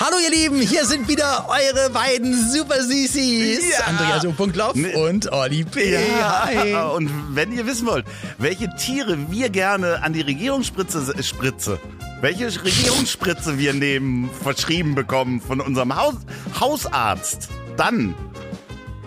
Hallo ihr Lieben, hier sind wieder eure beiden Super Süßis. Ja. Andreas O. Nee. und Olli P. Hi. Und wenn ihr wissen wollt, welche Tiere wir gerne an die Regierungsspritze spritze, welche Regierungsspritze wir nehmen, verschrieben bekommen von unserem Haus, Hausarzt, dann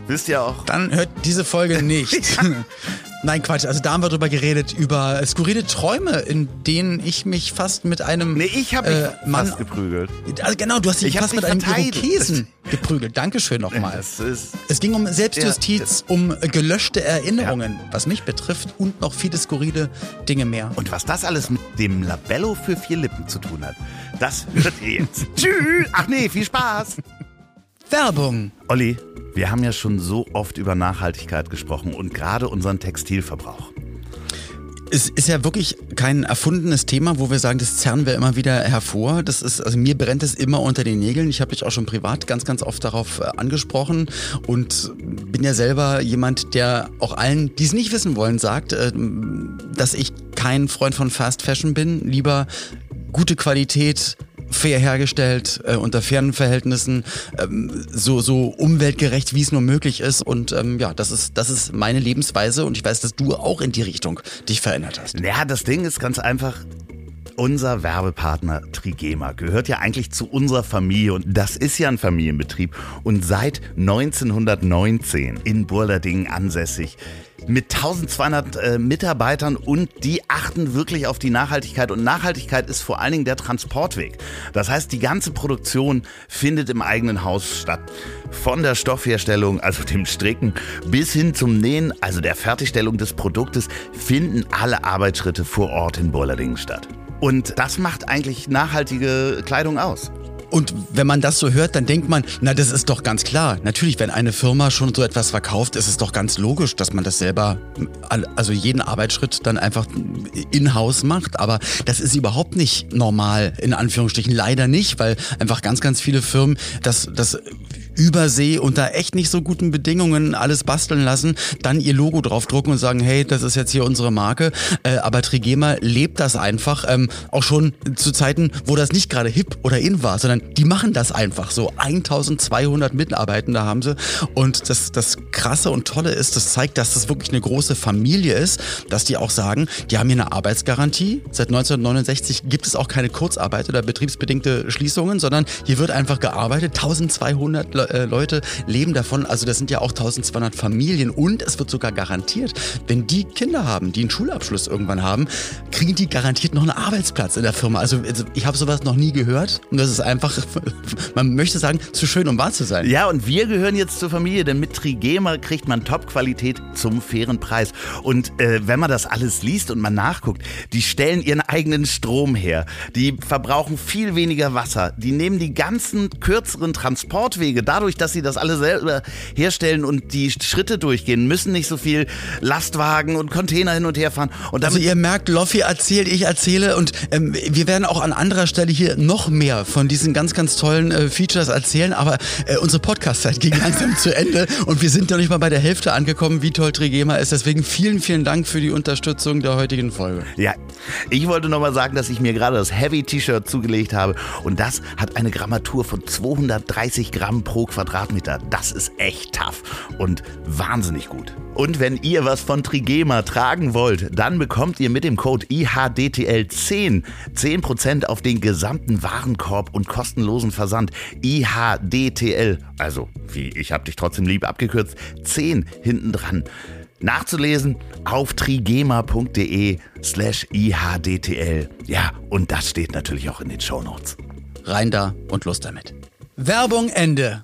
wisst ihr auch. Dann hört diese Folge nicht. Nein, Quatsch. Also da haben wir drüber geredet, über skurrile Träume, in denen ich mich fast mit einem Nee, ich habe mich äh, Mann... fast geprügelt. Also genau, du hast dich Ich fast mit einem. Irokesen geprügelt. Dankeschön nochmal. Es ging um Selbstjustiz, um gelöschte Erinnerungen, was mich betrifft, und noch viele skurrile Dinge mehr. und was das alles mit dem Labello für vier Lippen zu tun hat, das hört ihr jetzt. Tschüss. Ach nee, viel Spaß. Werbung. Olli, wir haben ja schon so oft über Nachhaltigkeit gesprochen und gerade unseren Textilverbrauch. Es ist ja wirklich kein erfundenes Thema, wo wir sagen, das zerren wir immer wieder hervor. Das ist, also mir brennt es immer unter den Nägeln. Ich habe dich auch schon privat ganz, ganz oft darauf äh, angesprochen und bin ja selber jemand, der auch allen, die es nicht wissen wollen, sagt, äh, dass ich kein Freund von Fast Fashion bin. Lieber gute Qualität, fair hergestellt, äh, unter fairen Verhältnissen, ähm, so, so umweltgerecht, wie es nur möglich ist. Und ähm, ja, das ist, das ist meine Lebensweise und ich weiß, dass du auch in die Richtung dich verändert hast. Ja, das Ding ist ganz einfach. Unser Werbepartner Trigema gehört ja eigentlich zu unserer Familie und das ist ja ein Familienbetrieb und seit 1919 in Burladingen ansässig mit 1200 äh, Mitarbeitern und die achten wirklich auf die Nachhaltigkeit und Nachhaltigkeit ist vor allen Dingen der Transportweg. Das heißt, die ganze Produktion findet im eigenen Haus statt. Von der Stoffherstellung, also dem Stricken, bis hin zum Nähen, also der Fertigstellung des Produktes, finden alle Arbeitsschritte vor Ort in Burladingen statt. Und das macht eigentlich nachhaltige Kleidung aus. Und wenn man das so hört, dann denkt man, na, das ist doch ganz klar. Natürlich, wenn eine Firma schon so etwas verkauft, ist es doch ganz logisch, dass man das selber, also jeden Arbeitsschritt dann einfach in-house macht. Aber das ist überhaupt nicht normal, in Anführungsstrichen. Leider nicht, weil einfach ganz, ganz viele Firmen das, das Übersee unter echt nicht so guten Bedingungen alles basteln lassen, dann ihr Logo draufdrucken und sagen, hey, das ist jetzt hier unsere Marke. Äh, aber Trigema lebt das einfach, ähm, auch schon zu Zeiten, wo das nicht gerade hip oder in war, sondern die machen das einfach so. 1200 Mitarbeitende haben sie. Und das, das Krasse und Tolle ist, das zeigt, dass das wirklich eine große Familie ist, dass die auch sagen, die haben hier eine Arbeitsgarantie. Seit 1969 gibt es auch keine Kurzarbeit oder betriebsbedingte Schließungen, sondern hier wird einfach gearbeitet. 1200 Le äh, Leute leben davon. Also das sind ja auch 1200 Familien. Und es wird sogar garantiert, wenn die Kinder haben, die einen Schulabschluss irgendwann haben, kriegen die garantiert noch einen Arbeitsplatz in der Firma. Also, also ich habe sowas noch nie gehört. Und das ist einfach, man möchte sagen, zu schön, um wahr zu sein. Ja, und wir gehören jetzt zur Familie, denn mit Trigema kriegt man Top-Qualität zum fairen Preis. Und äh, wenn man das alles liest und man nachguckt, die stellen ihren eigenen Strom her. Die verbrauchen viel weniger Wasser. Die nehmen die ganzen kürzeren Transportwege. Dadurch, dass sie das alle selber herstellen und die Schritte durchgehen, müssen nicht so viel Lastwagen und Container hin und her fahren. Und Also ihr merkt, Loffi erzählt, ich erzähle und ähm, wir werden auch an anderer Stelle hier noch mehr von diesen ganz, ganz tollen äh, Features erzählen, aber äh, unsere Podcast-Zeit ging langsam zu Ende und wir sind noch nicht mal bei der Hälfte angekommen, wie toll Trigema ist. Deswegen vielen, vielen Dank für die Unterstützung der heutigen Folge. Ja, ich wollte noch mal sagen, dass ich mir gerade das Heavy-T-Shirt zugelegt habe und das hat eine Grammatur von 230 Gramm pro Quadratmeter. Das ist echt tough und wahnsinnig gut. Und wenn ihr was von Trigema tragen wollt, dann bekommt ihr mit dem Code IHDTL10 10% auf den gesamten Warenkorb und kostenlosen Versand. IHDTL, also wie ich hab dich trotzdem lieb abgekürzt, 10 hinten dran nachzulesen auf trigema.de slash ihdtl. Ja, und das steht natürlich auch in den Shownotes. Rein da und los damit. Werbung Ende.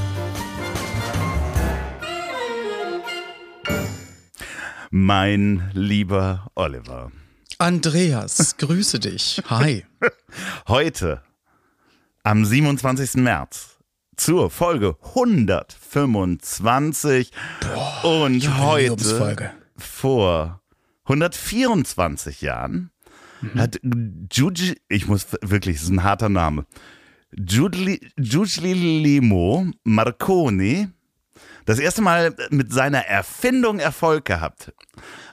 Mein lieber Oliver. Andreas, grüße dich. Hi. Heute, am 27. März zur Folge 125 und heute vor 124 Jahren hat Giugi, ich muss wirklich, das ist ein harter Name, Giugli- Giugiulimo Marconi das erste Mal mit seiner Erfindung Erfolg gehabt.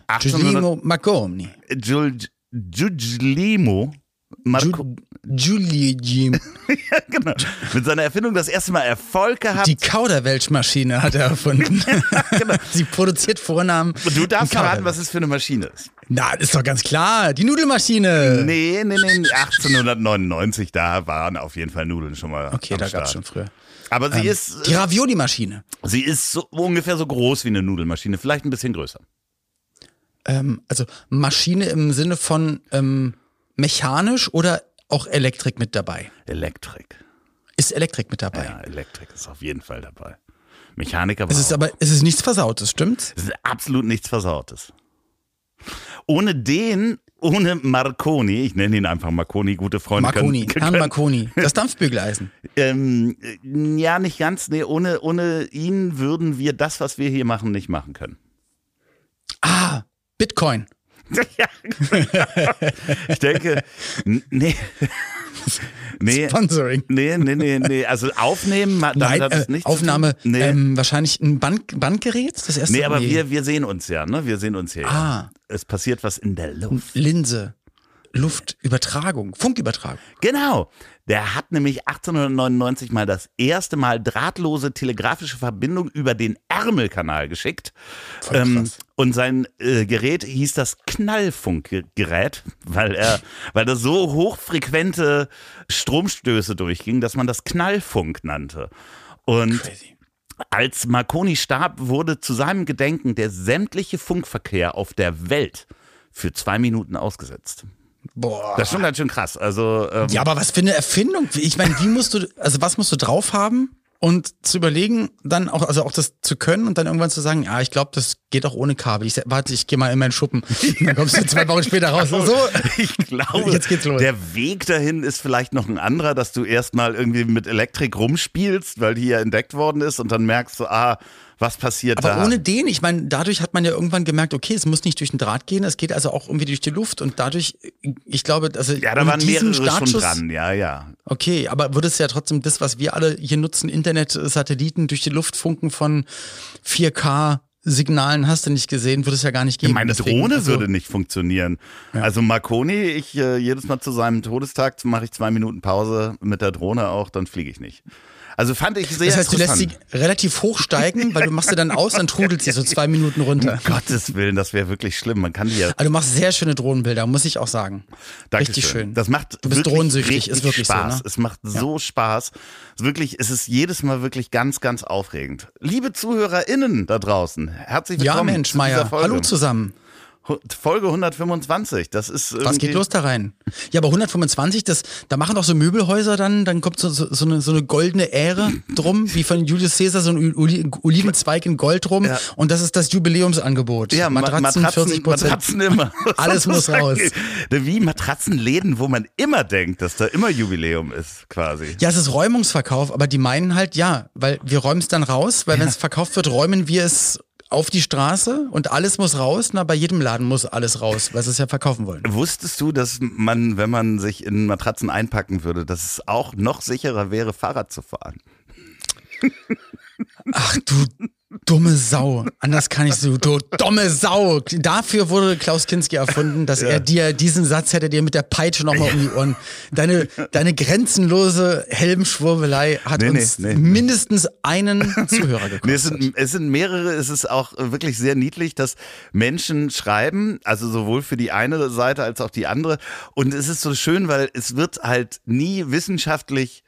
1800 Giulino Marconi. Giul- Giugiulimo Marco, Giulio. ja, genau. Mit seiner Erfindung das erste Mal Erfolg gehabt. Die Kauderwelsch-Maschine hat er erfunden. Sie produziert Vornamen. du darfst verraten, was es für eine Maschine ist. Na, ist doch ganz klar. Die Nudelmaschine. Nee, nee, nee. 1899, da waren auf jeden Fall Nudeln schon mal. Okay, da Start. gab's schon früher. Aber sie Ähm, ist, Die Ravioli-Maschine. sie ist so, ungefähr so groß wie eine Nudelmaschine, vielleicht ein bisschen größer. Ähm, also Maschine im Sinne von ähm, mechanisch oder auch Elektrik mit dabei? Elektrik. Ist Elektrik mit dabei? Ja, Elektrik ist auf jeden Fall dabei. Mechaniker war Es ist auch. aber, es ist nichts Versautes, stimmt's? Es ist absolut nichts Versautes. Ohne den, ohne Marconi, ich nenne ihn einfach Marconi, gute Freunde. Marconi, können, Herrn Marconi. Das Dampfbügeleisen. Ähm, äh, ja, nicht ganz. Nee, ohne, ohne ihn würden wir das, was wir hier machen, nicht machen können. Ah, Bitcoin. Ja. ich denke, nee. Nee, Sponsoring. nee, nee, nee, nee. Also aufnehmen, damit Nein, hat es äh, nichts Aufnahme. Nee, ähm, wahrscheinlich ein Band, Bandgerät, das erste nee aber wir, wir sehen uns ja, ne? Wir sehen uns hier. Ah. Ja. Es passiert was in der Luft. Linse, Luftübertragung, Funkübertragung. Genau. Der hat nämlich 1899 mal das erste Mal drahtlose telegrafische Verbindung über den Ärmelkanal geschickt. Ähm, und sein äh, Gerät hieß das Knallfunkgerät, weil er, weil da so hochfrequente Stromstöße durchging, dass man das Knallfunk nannte. Und Crazy. als Marconi starb, wurde zu seinem Gedenken der sämtliche Funkverkehr auf der Welt für zwei Minuten ausgesetzt. Boah. Das ist schon ganz schön krass. Also ähm, Ja, aber was für eine Erfindung. Ich meine, wie musst du, also was musst du drauf haben und zu überlegen, dann auch, also auch das zu können und dann irgendwann zu sagen, ja, ich glaube, das geht auch ohne Kabel. Ich warte, ich gehe mal in meinen Schuppen. Und dann kommst du zwei Wochen später raus. So, Ich glaube, Jetzt geht's los. der Weg dahin ist vielleicht noch ein anderer, dass du erstmal irgendwie mit Elektrik rumspielst, weil die ja entdeckt worden ist und dann merkst du, ah, was passiert aber da? ohne den, ich meine, dadurch hat man ja irgendwann gemerkt, okay, es muss nicht durch den Draht gehen, es geht also auch irgendwie durch die Luft und dadurch, ich glaube, also ja, da waren mehrere schon Startschuss- dran, ja, ja. Okay, aber würde es ja trotzdem das, was wir alle hier nutzen, Internet, Satelliten durch die Luft funken von 4K Signalen hast du nicht gesehen, würde es ja gar nicht geben. Meine Deswegen, Drohne also, würde nicht funktionieren. Also Marconi, ich äh, jedes Mal zu seinem Todestag mache ich zwei Minuten Pause mit der Drohne auch, dann fliege ich nicht. Also fand ich sehr Das heißt, du lässt sie relativ hoch steigen, weil du machst sie dann aus, dann trudelt sie so zwei Minuten runter. Um Gottes Willen, das wäre wirklich schlimm. Man kann die ja Aber du machst sehr schöne Drohnenbilder, muss ich auch sagen. Dankeschön. Richtig schön. Das macht Du bist drohnensüchtig, ist wirklich so, Spaß. ne? Es macht so Spaß. Es ist wirklich, es ist jedes Mal wirklich ganz, ganz aufregend. Liebe ZuhörerInnen da draußen, herzlich ja, willkommen Mensch, zu dieser Meier. Hallo zusammen. Folge 125. Das ist Was geht los da rein? Ja, aber 125, das, da machen doch so Möbelhäuser dann, dann kommt so, so, so, eine, so eine goldene Ähre drum, wie von Julius Caesar, so ein Oli- Olivenzweig in Gold rum. Ja. Und das ist das Jubiläumsangebot. Ja, Ma- Matratzen, 40 Prozent. Matratzen immer. Alles muss raus. Wie Matratzenläden, wo man immer denkt, dass da immer Jubiläum ist, quasi. Ja, es ist Räumungsverkauf, aber die meinen halt ja, weil wir räumen es dann raus, weil wenn es verkauft wird, räumen wir es auf die Straße und alles muss raus. Na, bei jedem Laden muss alles raus, weil sie es ja verkaufen wollen. Wusstest du, dass man, wenn man sich in Matratzen einpacken würde, dass es auch noch sicherer wäre, Fahrrad zu fahren? Ach du dumme Sau. Anders kann ich so, du dumme Sau. Dafür wurde Klaus Kinski erfunden, dass er dir diesen Satz hätte dir mit der Peitsche nochmal um die Ohren. Deine, deine grenzenlose Helmschwurbelei hat Nee, nee, uns nee. mindestens einen Zuhörer gekostet. Nee, es, sind, es sind mehrere, es ist auch wirklich sehr niedlich, dass Menschen schreiben, also sowohl für die eine Seite als auch die andere. Und es ist so schön, weil es wird halt nie wissenschaftlich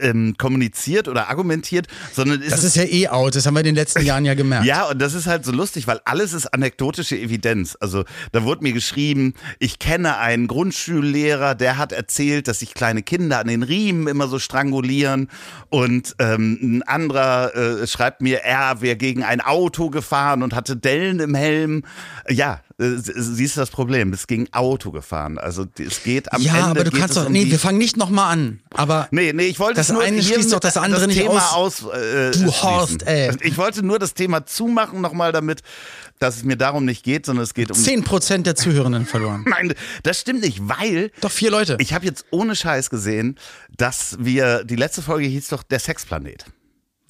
ähm, kommuniziert oder argumentiert, sondern es Das ist ja eh out, das haben wir in den letzten Jahren ja gemerkt. Ja, und das ist halt so lustig, weil alles ist anekdotische Evidenz. Also da wurde mir geschrieben, ich kenne einen Grundschullehrer, der hat erzählt, dass sich kleine Kinder an den Riemen immer so strangulieren. Und ähm, ein anderer äh, schreibt mir, er wäre gegen ein Auto gefahren und hatte Dellen im Helm. Ja, Äh, siehst du das Problem? Es ging Auto gefahren. Also es geht am ja, Ende. aber du kannst doch. um Nee, wir fangen nicht nochmal an. Aber Nee, nee, ich wollte Das nur eine schließt doch das andere nicht Thema aus. äh, Du. Horst, ey. Ich wollte nur das Thema zumachen nochmal damit, dass es mir darum nicht geht, sondern es geht um 10% der Zuhörenden verloren. Nein, das stimmt nicht, weil Doch vier Leute. ich habe jetzt ohne Scheiß gesehen, dass wir, die letzte Folge hieß doch der Sexplanet.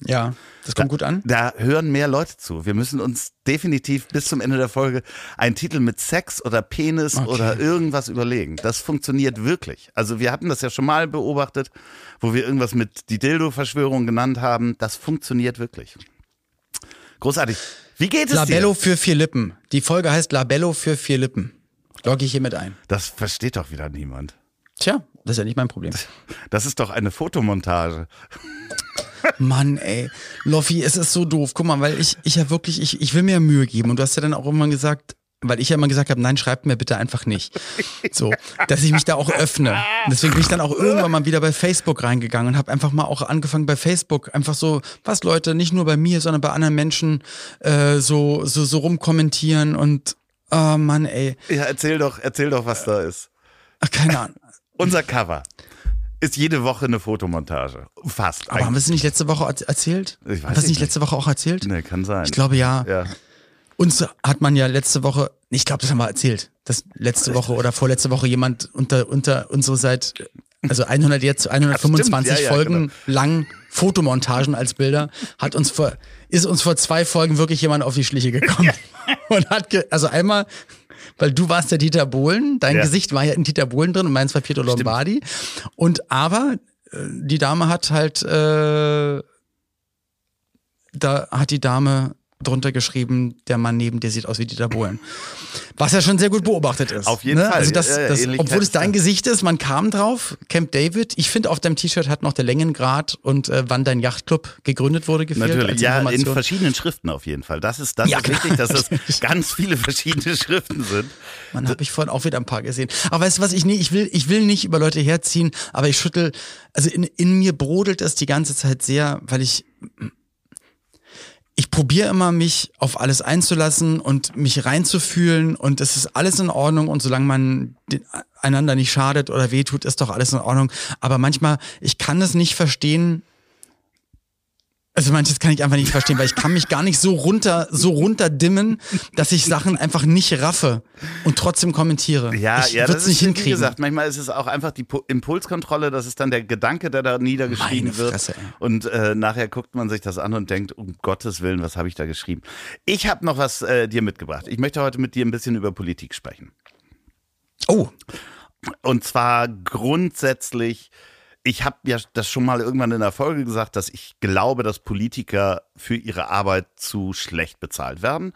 Ja, das kommt gut an. Da hören mehr Leute zu. Wir müssen uns definitiv bis zum Ende der Folge einen Titel mit Sex oder Penis Okay. oder irgendwas überlegen. Das funktioniert wirklich. Also wir hatten das ja schon mal beobachtet, wo wir irgendwas mit die Dildo-Verschwörung genannt haben. Das funktioniert wirklich. Großartig. Wie geht es Labello dir? für vier Lippen. Die Folge heißt Labello für vier Lippen. Logge ich hiermit ein. Das versteht doch wieder niemand. Tja, das ist ja nicht mein Problem. Das ist doch eine Fotomontage. Mann, ey. Loffi, es ist so doof. Guck mal, weil ich, ich ja wirklich, ich, ich will mir Mühe geben. Und du hast ja dann auch irgendwann gesagt, weil ich ja immer gesagt habe, nein, schreibt mir bitte einfach nicht. So, dass ich mich da auch öffne. Und deswegen bin ich dann auch irgendwann mal wieder bei Facebook reingegangen und habe einfach mal auch angefangen bei Facebook einfach so, was Leute, nicht nur bei mir, sondern bei anderen Menschen äh, so, so, so rumkommentieren und oh Mann, ey. Ja, erzähl doch, erzähl doch, was da ist. Ach, keine Ahnung. Unser Cover ist jede Woche eine Fotomontage. Fast. Aber haben wir es nicht letzte Woche er- erzählt? Ich weiß Haben wir es nicht letzte Woche auch erzählt? Nee, kann sein. Ich glaube ja. Ja. Uns hat man ja letzte Woche, ich glaube, das haben wir erzählt, dass letzte Woche oder vorletzte Woche jemand unter, unter unsere seit, also 100 jetzt, 125 Ja, ja, Folgen lang Fotomontagen als Bilder, hat uns vor, ist uns vor zwei Folgen wirklich jemand auf die Schliche gekommen. Und hat, also einmal, weil du warst der Dieter Bohlen, dein Ja. Gesicht war ja in Dieter Bohlen drin und meins war Pietro Lombardi. Und aber, äh, die Dame hat halt, äh, da hat die Dame drunter geschrieben, der Mann neben dir sieht aus wie Dieter Bohlen. Was ja schon sehr gut beobachtet ist. Auf jeden ne? Fall. Also das, Ja, ja, das, Ähnlichkeit obwohl es dein Gesicht ist, man kam drauf, Camp David. Ich finde, auf deinem T-Shirt hat noch der Längengrad und äh, wann dein Yachtclub gegründet wurde gefehlt. Natürlich, ja, in verschiedenen Schriften auf jeden Fall. Das ist, das Ja, ist klar. wichtig, dass es ganz viele verschiedene Schriften sind. Man habe ich vorhin auch wieder ein paar gesehen. Aber weißt du was, ich nee, ich will, ich will nicht über Leute herziehen, aber ich schüttel, also in, in mir brodelt es die ganze Zeit sehr, weil ich ich probiere immer, mich auf alles einzulassen und mich reinzufühlen und es ist alles in Ordnung und solange man einander nicht schadet oder wehtut, ist doch alles in Ordnung. Aber manchmal, ich kann es nicht verstehen, also manches kann ich einfach nicht verstehen, weil ich kann mich gar nicht so runter, so runterdimmen, dass ich Sachen einfach nicht raffe und trotzdem kommentiere. Ja, ich ja, das nicht ist, hinkriegen. Wie gesagt, manchmal ist es auch einfach die Impulskontrolle, das ist dann der Gedanke, der da niedergeschrieben Meine wird. Fresse, ey. und äh, nachher guckt man sich das an und denkt, um Gottes Willen, was habe ich da geschrieben? Ich habe noch was äh, dir mitgebracht. Ich möchte heute mit dir ein bisschen über Politik sprechen. oh, Und zwar grundsätzlich, ich habe ja das schon mal irgendwann in der Folge gesagt, dass ich glaube, dass Politiker für ihre Arbeit zu schlecht bezahlt werden,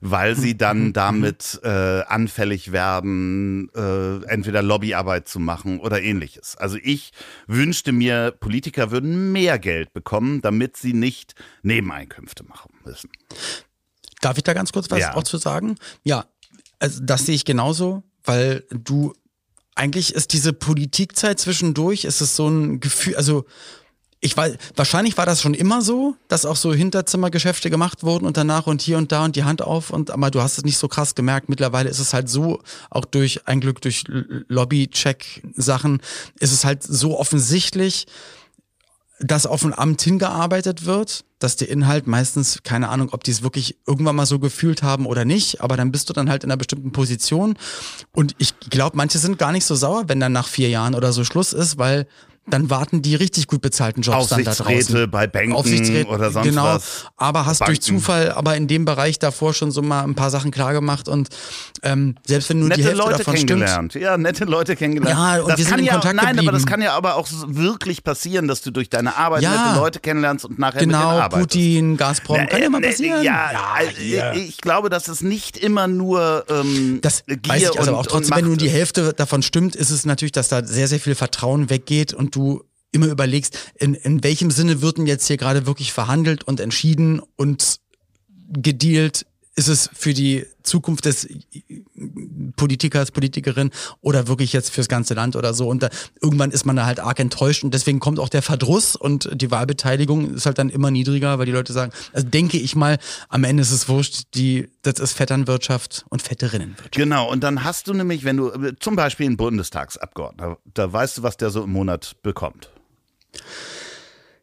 weil sie dann damit äh, anfällig werden, äh, entweder Lobbyarbeit zu machen oder ähnliches. Also ich wünschte mir, Politiker würden mehr Geld bekommen, damit sie nicht Nebeneinkünfte machen müssen. darf ich da ganz kurz was Ja. auch zu sagen? Ja, also das sehe ich genauso, weil du eigentlich ist diese Politikzeit zwischendurch, ist es so ein Gefühl, also ich weiß, wahrscheinlich war das schon immer so, dass auch so Hinterzimmergeschäfte gemacht wurden und danach und hier und da und die Hand auf und aber du hast es nicht so krass gemerkt. Mittlerweile ist es halt so, auch durch ein Glück durch Lobby-Check-Sachen, ist es halt so offensichtlich, dass auf ein Amt hingearbeitet wird, dass der Inhalt meistens, keine Ahnung, ob die es wirklich irgendwann mal so gefühlt haben oder nicht, aber dann bist du dann halt in einer bestimmten Position. Und ich glaube, manche sind gar nicht so sauer, wenn dann nach vier Jahren oder so Schluss ist, weil dann warten die richtig gut bezahlten Jobs dann da Aufsichtsräte draußen. bei Banken Aufsichtsräte, oder sonst genau, was. aber hast durch Banken. Zufall aber in dem Bereich davor schon so mal ein paar Sachen klar gemacht und ähm, selbst wenn nur die nette Hälfte Leute davon stimmt, kennengelernt. Ja, nette Leute kennengelernt. Ja, und das wir sind kann in ja, Kontakt Nein, aber das geblieben. kann ja aber auch wirklich passieren, dass du durch deine Arbeit Ja. nette Leute kennenlernst und nachher mit denen genau, arbeitest. Putin, Gazprom, Na, kann ja mal äh, passieren. Ja, also, hier. ich glaube, dass es nicht immer nur ähm, Das Gier weiß ich, also und, auch trotzdem, wenn nur die. Hälfte davon stimmt, ist es natürlich, dass da sehr, sehr viel Vertrauen weggeht und du immer überlegst, in, in welchem Sinne wird denn jetzt hier gerade wirklich verhandelt und entschieden und gedealt? Ist es für die Zukunft des Politiker, als Politikerin oder wirklich jetzt fürs ganze Land oder so. Und da, irgendwann ist man da halt arg enttäuscht und deswegen kommt auch der Verdruss und die Wahlbeteiligung ist halt dann immer niedriger, weil die Leute sagen, also denke ich mal, am Ende ist es wurscht, die, das ist Vetternwirtschaft und Vetterinnenwirtschaft. Genau, und dann hast du nämlich, wenn du zum Beispiel einen Bundestagsabgeordneter, da weißt du, was der so im Monat bekommt.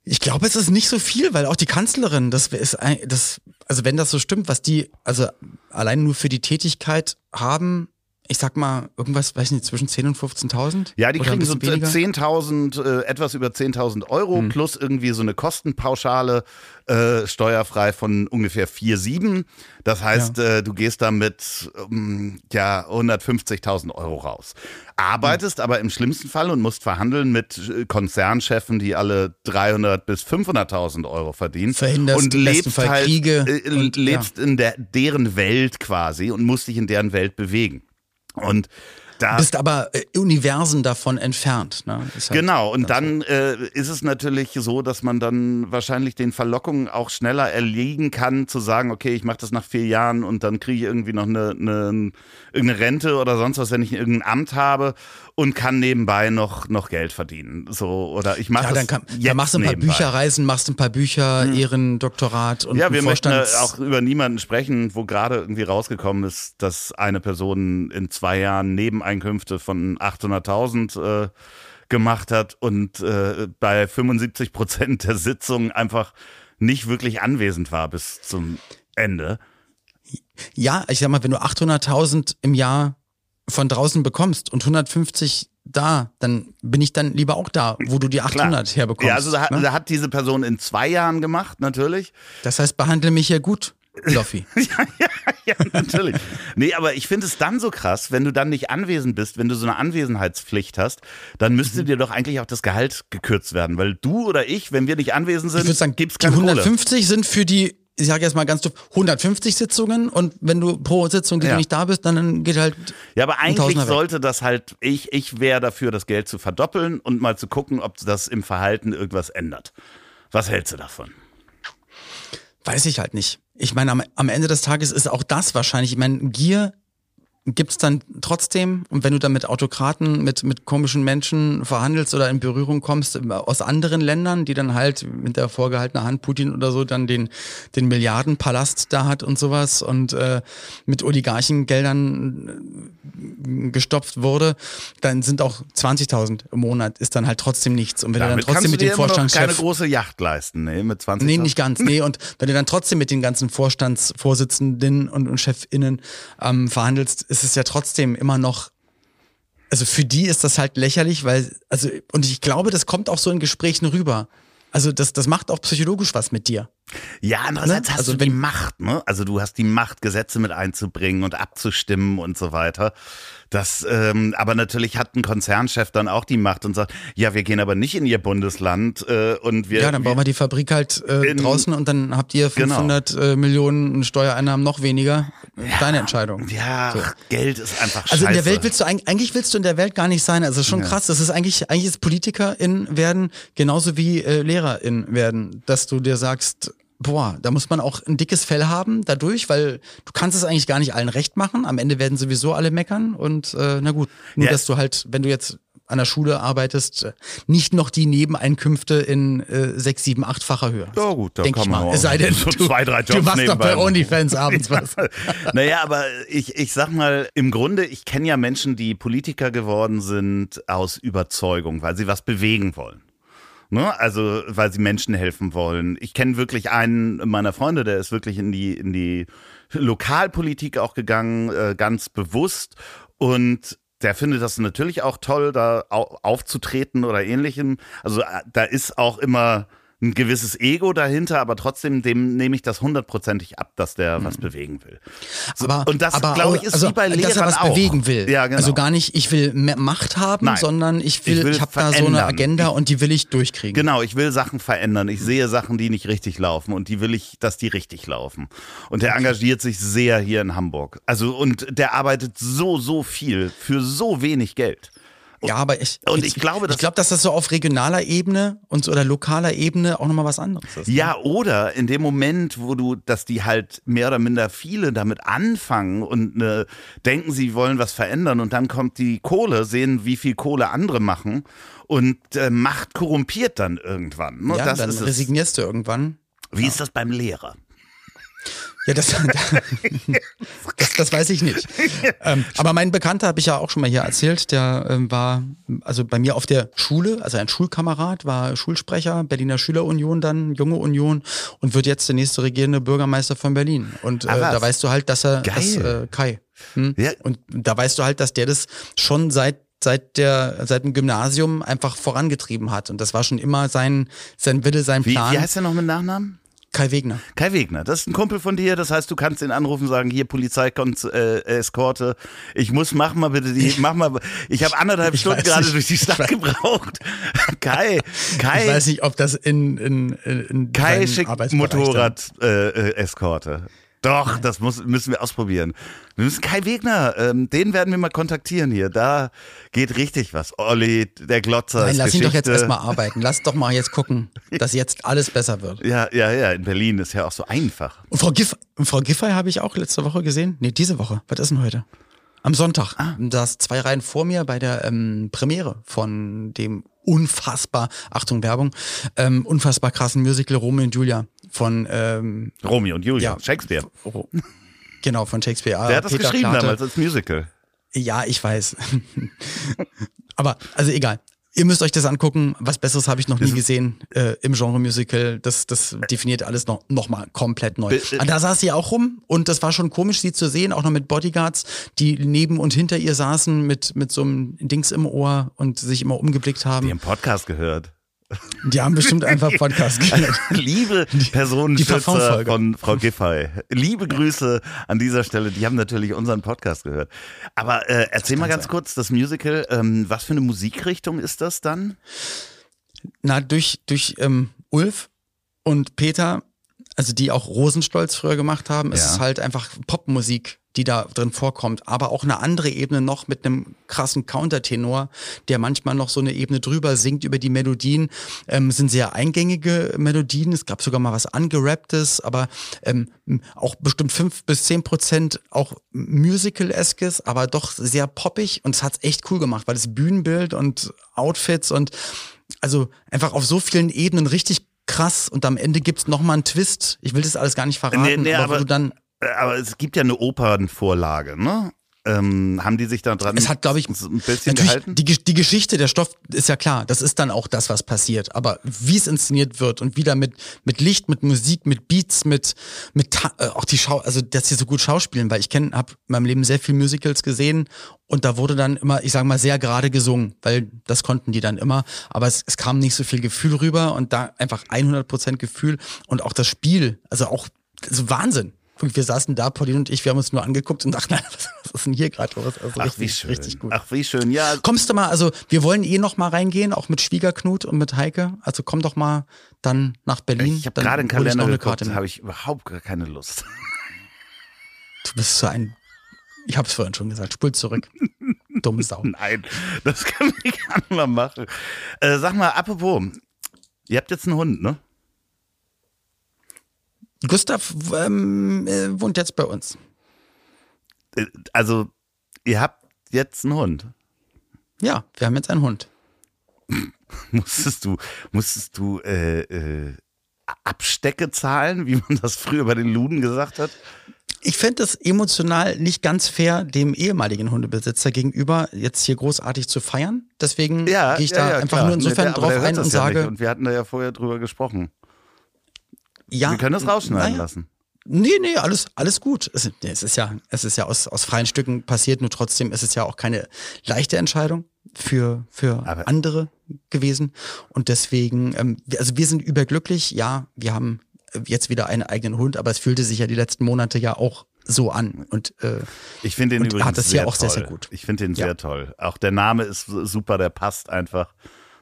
Ich glaube, es ist nicht so viel, weil auch die Kanzlerin, das ist das, also wenn das so stimmt, was die, also allein nur für die Tätigkeit haben, ich sag mal, irgendwas, weiß nicht, zwischen 10.000 und 15.000? Ja, die kriegen so 10.000, äh, etwas über 10.000 Euro hm. plus irgendwie so eine Kostenpauschale äh, steuerfrei von ungefähr 4,7. Das heißt, ja. äh, du gehst damit ähm, ja 150.000 Euro raus. Arbeitest hm. aber im schlimmsten Fall und musst verhandeln mit äh, Konzernchefen, die alle 300 bis 500.000 Euro verdienen. Verhinderst und lebst halt, Kriege äh, und, lebst ja. in der, deren Welt quasi und musst dich in deren Welt bewegen. Und da bist aber äh, Universen davon entfernt. Ne? Halt genau, und dann äh, ist es natürlich so, dass man dann wahrscheinlich den Verlockungen auch schneller erliegen kann, zu sagen, okay, ich mache das nach vier Jahren und dann kriege ich irgendwie noch eine, eine, irgendeine Rente oder sonst was, wenn ich irgendein Amt habe und kann nebenbei noch, noch Geld verdienen. So, oder ich mache ja, dann, kann, dann machst du ein paar nebenbei. Bücherreisen, machst ein paar Bücher, hm. Ehrendoktorat und Ja, wir möchten auch über niemanden sprechen, wo gerade irgendwie rausgekommen ist, dass eine Person in zwei Jahren Nebeneinkünfte von 800.000 äh, gemacht hat und äh, bei 75 Prozent der Sitzungen einfach nicht wirklich anwesend war bis zum Ende. Ja, ich sag mal, wenn du 800.000 im Jahr von draußen bekommst und 150 da, dann bin ich dann lieber auch da, wo du die 800 Klar. herbekommst. Ja, also da, ne? da hat diese Person in zwei Jahren gemacht, natürlich. Das heißt, behandle mich ja gut. Loffi. ja, ja, ja, natürlich. nee, aber ich finde es dann so krass, wenn du dann nicht anwesend bist, wenn du so eine Anwesenheitspflicht hast, dann müsste mhm. dir doch eigentlich auch das Gehalt gekürzt werden, weil du oder ich, wenn wir nicht anwesend sind, ich sagen, gibt's keine Die 150 Kohle. sind für die ich sage jetzt mal ganz doof, 150 Sitzungen und wenn du pro Sitzung, die ja. du nicht da bist, dann geht halt. Ja, aber eigentlich sollte das halt, ich, ich wäre dafür, das Geld zu verdoppeln und mal zu gucken, ob das im Verhalten irgendwas ändert. Was hältst du davon? Weiß ich halt nicht. Ich meine, am, am Ende des Tages ist auch das wahrscheinlich, ich meine, Gier gibt's dann trotzdem, und wenn du dann mit Autokraten, mit, mit komischen Menschen verhandelst oder in Berührung kommst äh, aus anderen Ländern, die dann halt mit der vorgehaltenen Hand Putin oder so dann den, den Milliardenpalast da hat und sowas und äh, mit Oligarchengeldern gestopft wurde, dann sind auch 20.000 im Monat, ist dann halt trotzdem nichts. Und wenn Damit du dann trotzdem mit dem Vorstandschef... keine große Yacht leisten, ne, mit 20.000. Nee, nicht ganz, nee. Und wenn du dann trotzdem mit den ganzen Vorstandsvorsitzenden und, und ChefInnen ähm, verhandelst, ist es ja trotzdem immer noch also für die ist das halt lächerlich, weil, also, und ich glaube, das kommt auch so in Gesprächen rüber. Also das, das macht auch psychologisch was mit dir. Ja, andererseits ne? hast also du die Macht, ne? Also du hast die Macht, Gesetze mit einzubringen und abzustimmen und so weiter. Das, ähm, aber natürlich hat ein Konzernchef dann auch die Macht und sagt, ja, wir gehen aber nicht in ihr Bundesland äh, und wir. Ja, dann bauen wir die Fabrik halt äh, in, draußen und dann habt ihr 500 genau. äh, Millionen Steuereinnahmen noch weniger. Ja, Deine Entscheidung. Ja, so. Geld ist einfach scheiße. Also in der Welt willst du eigentlich willst du in der Welt gar nicht sein. Also schon ja. krass. Das ist eigentlich eigentlich ist Politikerin werden genauso wie äh, Lehrerin werden, dass du dir sagst, boah, da muss man auch ein dickes Fell haben dadurch, weil du kannst es eigentlich gar nicht allen recht machen. Am Ende werden sowieso alle meckern und äh, na gut, nur ja. dass du halt, wenn du jetzt an der Schule arbeitest, nicht noch die Nebeneinkünfte in äh, sechs, sieben, achtfacher Höhe. Ja gut, da kann man mal. Es sei denn, so du, zwei, drei Jobs du machst doch bei OnlyFans abends was. naja, aber ich, ich sag mal, im Grunde, ich kenne ja Menschen, die Politiker geworden sind aus Überzeugung, weil sie was bewegen wollen. Ne? Also, weil sie Menschen helfen wollen. Ich kenne wirklich einen meiner Freunde, der ist wirklich in die, in die Lokalpolitik auch gegangen, äh, ganz bewusst. Und der findet das natürlich auch toll, da aufzutreten oder ähnlichem. Also äh, da ist auch immer ein gewisses Ego dahinter, aber trotzdem dem nehme ich das hundertprozentig ab, dass der mhm. was bewegen will. So, aber, und das, glaube ich, ist also, wie bei Lehrern dass er was auch. bewegen will. Ja, genau. Also gar nicht, ich will mehr Macht haben, Nein. sondern ich will, ich, ich habe da so eine Agenda ich, und die will ich durchkriegen. Genau, ich will Sachen verändern. Ich sehe Sachen, die nicht richtig laufen und die will ich, dass die richtig laufen. Und der engagiert sich sehr hier in Hamburg. Also und der arbeitet so, so viel für so wenig Geld. Ja, aber ich, Und ich glaube, ich dass- glaube, dass das so auf regionaler Ebene und so oder lokaler Ebene auch nochmal was anderes ist. Ja, oder in dem Moment, wo du, dass die halt mehr oder minder viele damit anfangen und ne, denken, sie wollen was verändern und dann kommt die Kohle, sehen, wie viel Kohle andere machen und äh, Macht korrumpiert dann irgendwann. Ne? Ja, das dann resignierst du irgendwann. Wie ist das beim Lehrer? Ja, das, das, das weiß ich nicht. Ähm, aber mein Bekannter, habe ich ja auch schon mal hier erzählt, der ähm, war also bei mir auf der Schule, also ein Schulkamerad, war Schulsprecher, Berliner Schülerunion dann, Junge Union und wird jetzt der nächste regierende Bürgermeister von Berlin. Und äh, Ah, da weißt du halt, dass er, dass, äh, Kai, hm? Ja. und da weißt du halt, dass der das schon seit seit der seit dem Gymnasium einfach vorangetrieben hat und das war schon immer sein sein Wille sein Wie, Plan wie heißt der noch mit Nachnamen? Kai Wegner Kai Wegner, das ist ein Kumpel von dir, das heißt, du kannst ihn anrufen und sagen, hier Polizeieskorte, äh, Eskorte. ich muss, mach mal bitte die, mach mal, ich habe anderthalb Ich Stunden gerade nicht. durch die Stadt gebraucht. Kai, Kai, ich weiß nicht ob das in in, in, Kai schickt Arbeitsbereich dann- Motorrad-Eskorte. Doch, das muss, müssen wir ausprobieren. Wir müssen Kai Wegner, ähm, den werden wir mal kontaktieren hier. Da geht richtig was. Olli, der Glotzer. Nein, lass ihn doch jetzt Geschichte. erstmal arbeiten. Lass doch mal jetzt gucken, dass jetzt alles besser wird. Ja, ja, ja, in Berlin ist ja auch so einfach. Und Frau, Giff, und Frau Giffey habe ich auch letzte Woche gesehen. Nee, diese Woche. Was ist denn heute? Am Sonntag. Ah. Da ist zwei Reihen vor mir bei der ähm, Premiere von dem unfassbar, Achtung Werbung, ähm, unfassbar krassen Musical Romeo und Julia von ähm, Romeo und Julia, Ja. Shakespeare. Genau von Shakespeare. Der hat das Peter geschrieben Klarte. damals als Musical. Ja, ich weiß. Aber also egal. Ihr müsst euch das angucken. Was Besseres habe ich noch nie gesehen äh, im Genre Musical. Das, das definiert alles noch, noch mal komplett neu. Und da saß sie auch rum und das war schon komisch, sie zu sehen, auch noch mit Bodyguards, die neben und hinter ihr saßen mit, mit so einem Dings im Ohr und sich immer umgeblickt Die haben. haben Podcast gehört. Die haben bestimmt einfach Podcast gehört. Liebe Personenschützer von Frau Giffey, liebe Grüße an dieser Stelle. Die haben natürlich unseren Podcast gehört. Aber äh, erzähl mal ganz sein. kurz, das Musical, ähm, was für eine Musikrichtung ist das dann? Na, durch, durch ähm, Ulf und Peter, also die auch Rosenstolz früher gemacht haben, ist Ja. es halt einfach Popmusik, die da drin vorkommt. Aber auch eine andere Ebene noch mit einem krassen Countertenor, der manchmal noch so eine Ebene drüber singt über die Melodien. Ähm, sind sehr eingängige Melodien. Es gab sogar mal was angerapptes, aber ähm, auch bestimmt fünf bis zehn Prozent auch Musical-eskes, aber doch sehr poppig. Und es hat's echt cool gemacht, weil das Bühnenbild und Outfits und also einfach auf so vielen Ebenen richtig krass und am Ende gibt's noch mal einen Twist. Ich will das alles gar nicht verraten, Nee, nee, aber, aber- wo du dann Aber es gibt ja eine Opernvorlage, ne? Ähm, haben die sich da dran Es hat, glaube ich, ein bisschen gehalten? die, die Geschichte, der Stoff ist ja klar, das ist dann auch das, was passiert. Aber wie es inszeniert wird und wieder mit, mit Licht, mit Musik, mit Beats, mit, mit äh, auch die Schau, also dass sie so gut schauspielen, weil ich kenne, habe in meinem Leben sehr viel Musicals gesehen und da wurde dann immer, ich sage mal, sehr gerade gesungen, weil das konnten die dann immer. Aber es, es kam nicht so viel Gefühl rüber und da einfach 100% Gefühl und auch das Spiel, also auch also Wahnsinn. Und wir saßen da, Pauline und ich, wir haben uns nur angeguckt und dachten, was ist denn hier gerade los? Also Ach, richtig, wie schön. richtig gut. Ach, wie schön. Ja, Kommst du mal, also wir wollen eh noch mal reingehen, auch mit Schwiegerknut und mit Heike. Also komm doch mal dann nach Berlin. ich habe gerade einen ich Kalender geguckt, habe ich überhaupt gar keine Lust. Du bist so ein, ich habe es vorhin schon gesagt, spul zurück. Dumme Sau. Nein, das können wir gerne mal machen. Äh, sag mal, apropos, ihr habt jetzt einen Hund, ne? Gustav ähm, äh, wohnt jetzt bei uns. Äh, Also, ihr habt jetzt einen Hund. Ja, wir haben jetzt einen Hund. Musstest du, musstest du äh, äh, Abstecke zahlen, wie man das früher bei den Luden gesagt hat? Ich fände es emotional nicht ganz fair, dem ehemaligen Hundebesitzer gegenüber jetzt hier großartig zu feiern. Deswegen Ja, gehe ich ja, da ja, einfach klar. nur insofern Nee, der- drauf ein und ja sage, Nicht. Und wir hatten da ja vorher drüber gesprochen. Ja. wir können das rausschneiden naja. lassen. Nee, nee, alles, alles gut. Es, nee, es ist ja, es ist ja aus, aus freien Stücken passiert, nur trotzdem ist es ja auch keine leichte Entscheidung für, für Aber- andere gewesen. Und deswegen, ähm, also wir sind überglücklich, ja, wir haben jetzt wieder einen eigenen Hund, aber es fühlte sich ja die letzten Monate ja auch so an. Und äh, Ich finde den übrigens hat das hier sehr auch sehr, toll. sehr gut. Ich finde den Ja. sehr toll. Auch der Name ist super, der passt einfach.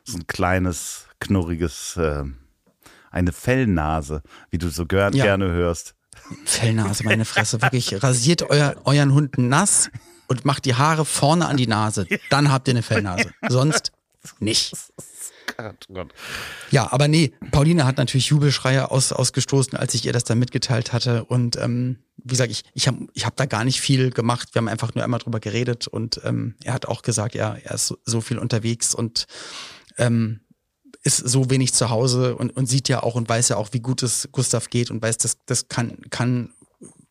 So ein kleines, knurriges, äh, eine Fellnase, wie du so gern, Ja. gerne hörst. Fellnase, meine Fresse, wirklich, rasiert euer, euren Hund nass und macht die Haare vorne an die Nase. Dann habt ihr eine Fellnase. Sonst nicht. Gott, Gott. Ja, aber nee, Pauline hat natürlich Jubelschreie aus, ausgestoßen, als ich ihr das dann mitgeteilt hatte. Und ähm, wie gesagt, ich, ich habe ich hab da gar nicht viel gemacht. Wir haben einfach nur einmal drüber geredet und ähm, er hat auch gesagt, ja, er ist so, so viel unterwegs und ähm, ist so wenig zu Hause und, und sieht ja auch und weiß ja auch, wie gut es Gustav geht und weiß, das, das kann, kann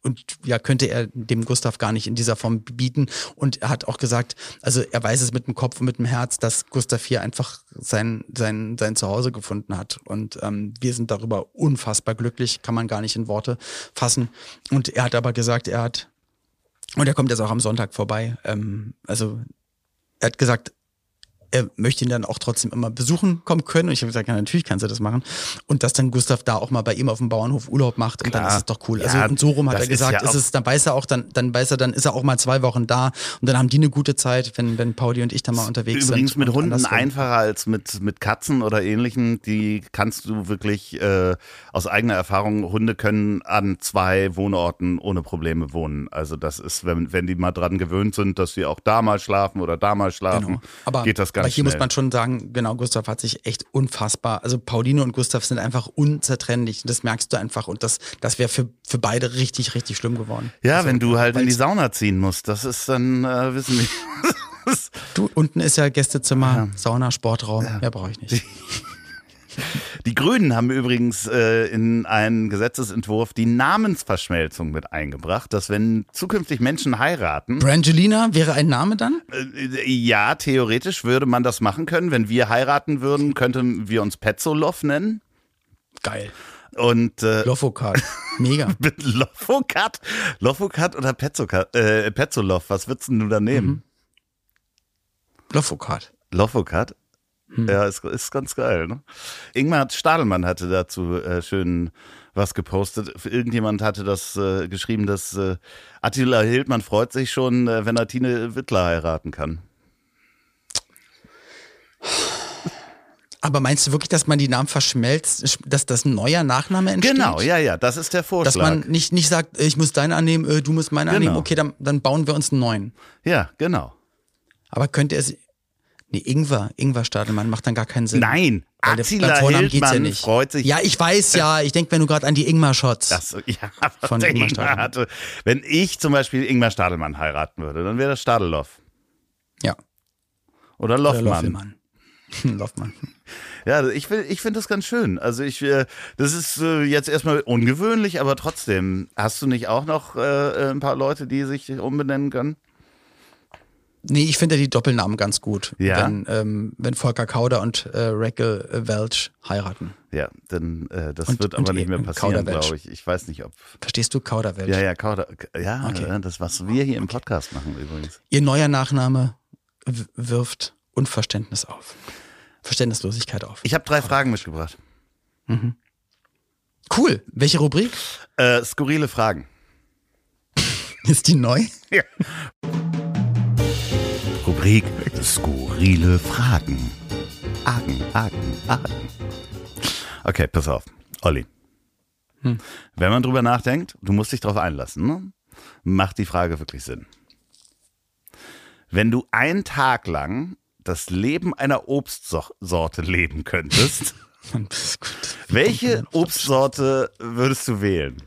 und ja, könnte er dem Gustav gar nicht in dieser Form bieten. Und er hat auch gesagt, also er weiß es mit dem Kopf und mit dem Herz, dass Gustav hier einfach sein, sein, sein Zuhause gefunden hat. Und ähm, wir sind darüber unfassbar glücklich, kann man gar nicht in Worte fassen. Und er hat aber gesagt, er hat, und er kommt jetzt auch am Sonntag vorbei. Ähm, also er hat gesagt, er möchte ihn dann auch trotzdem immer besuchen kommen können. Und ich habe gesagt, ja, natürlich kannst du das machen. Und dass dann Gustav da auch mal bei ihm auf dem Bauernhof Urlaub macht und Klar. dann ist es doch cool. Ja, also und so rum hat er ist gesagt, ja ist es, dann weiß er auch, dann, dann weiß er, dann ist er auch mal zwei Wochen da und dann haben die eine gute Zeit, wenn, wenn Pauli und ich dann mal unterwegs Übrigens sind. mit und Hunden andersrum. einfacher als mit, mit Katzen oder ähnlichen. Die kannst du wirklich äh, aus eigener Erfahrung, Hunde können an zwei Wohnorten ohne Probleme wohnen. Also das ist, wenn, wenn die mal dran gewöhnt sind, dass sie auch da mal schlafen oder da mal schlafen, Genau. Aber, geht das ganz aber hier schnell. muss man schon sagen, genau, Gustav hat sich echt unfassbar, also Pauline und Gustav sind einfach unzertrennlich. Das merkst du einfach und das, das wäre für, für beide richtig, richtig schlimm geworden. ja, Also, wenn du halt in die Sauna ziehen musst, das ist dann, äh, wissen wir. Du, unten ist ja Gästezimmer, Sauna, Sportraum. Mehr brauche ich nicht. Die Grünen haben übrigens äh, in einen Gesetzesentwurf die Namensverschmelzung mit eingebracht, dass wenn zukünftig Menschen heiraten, Brangelina wäre ein Name dann? Äh, Ja, theoretisch würde man das machen können. Wenn wir heiraten würden, könnten wir uns Petzolov nennen. Geil. Und äh, Loffokat. Mega. Lofokat? Lofokat oder Petzokat, äh, Petzolov? Was würdest denn du da nehmen? Loffokat. Lofokat? Ja, ist, ist ganz geil. Ne? Ingmar Stadelmann hatte dazu äh, schön was gepostet. Irgendjemand hatte das äh, geschrieben, dass äh, Attila Hildmann freut sich schon, äh, wenn er Tine Wittler heiraten kann. Aber meinst du wirklich, dass man die Namen verschmelzt, dass das ein neuer Nachname entsteht? Genau, ja, ja, das ist der Vorschlag. Dass man nicht, nicht sagt, ich muss deinen annehmen, äh, du musst meinen Genau. annehmen, okay, dann, dann bauen wir uns einen neuen. ja, genau. Aber könnte es. Nee, Ingwer, Ingwer Stadelmann macht dann gar keinen Sinn. Nein, Weil Attila Vornamen geht's Hildmann ja nicht. freut sich. Ja, ich weiß ja. Ich denke mir nur gerade an die Ingmar-Shots. Ja, Von Ingmar Ingmar Stadelmann. hatte, wenn ich zum Beispiel Ingmar Stadelmann heiraten würde, dann wäre das Stadeloff. Ja. Oder Oder Loffmann. Loffelmann. Loffmann. Ja, ich, will- ich finde das ganz schön. Also ich, äh, das ist äh, jetzt erstmal ungewöhnlich, aber trotzdem. Hast du nicht auch noch äh, ein paar Leute, die sich umbenennen können? Nee, ich finde die Doppelnamen ganz gut. Ja. Wenn, ähm, wenn Volker Kauder und äh, Raquel äh, Welch heiraten. Ja, denn äh, das Und- wird aber und nicht mehr eben passieren, Kauderwelsch. glaube ich. Ich weiß nicht, ob. Verstehst du Kauder Welch? Ja, ja, Kauder. Ja, Okay. äh, das, was wir hier im Podcast machen übrigens. Ihr neuer Nachname wirft Unverständnis auf. Verständnislosigkeit auf. Ich habe drei Fragen mitgebracht. Cool. Welche Rubrik? Äh, skurrile Fragen. Ist die neu? Ja. Rubrik Skurrile Fragen. Agen, Agen, Agen. Okay, pass auf. Olli. Wenn man drüber nachdenkt, du musst dich drauf einlassen, ne? macht die Frage wirklich Sinn. Wenn du einen Tag lang das Leben einer Obstsorte leben könntest, welche Obstsorte würdest du wählen?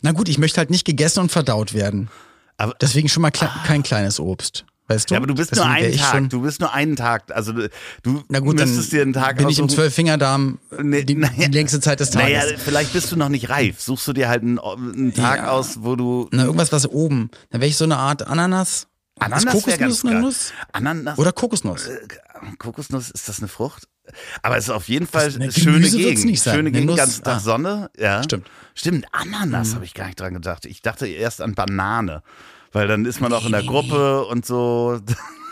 Na gut, ich möchte halt nicht gegessen und verdaut werden. Aber- Deswegen schon mal kle kein kleines Obst. Weißt du? Ja, aber du bist nur Deswegen wär einen Tag. Du bist nur einen Tag. Also du Na gut, dann müsstest dir einen Tag bin ich im. Zwölffingerdarm Nee, die, naja. die längste Zeit des Tages. Naja, vielleicht bist du noch nicht reif. Suchst du dir halt einen, einen Tag Ja. aus, wo du. Na, irgendwas, was oben. Dann wäre ich so eine Art Ananas. Ananas ist ganz Kokosnuss eine. Nuss? Ananas. Oder Kokosnuss? Äh, Kokosnuss, ist das eine Frucht? Aber es ist auf jeden Fall ne, eine schöne Gegend. nicht sein. Schöne Gegend, ganzen Tag ah. Sonne. Ja. Stimmt. Stimmt, Ananas habe ich gar nicht dran gedacht. Ich dachte erst an Banane. Weil dann ist man auch in der Gruppe und so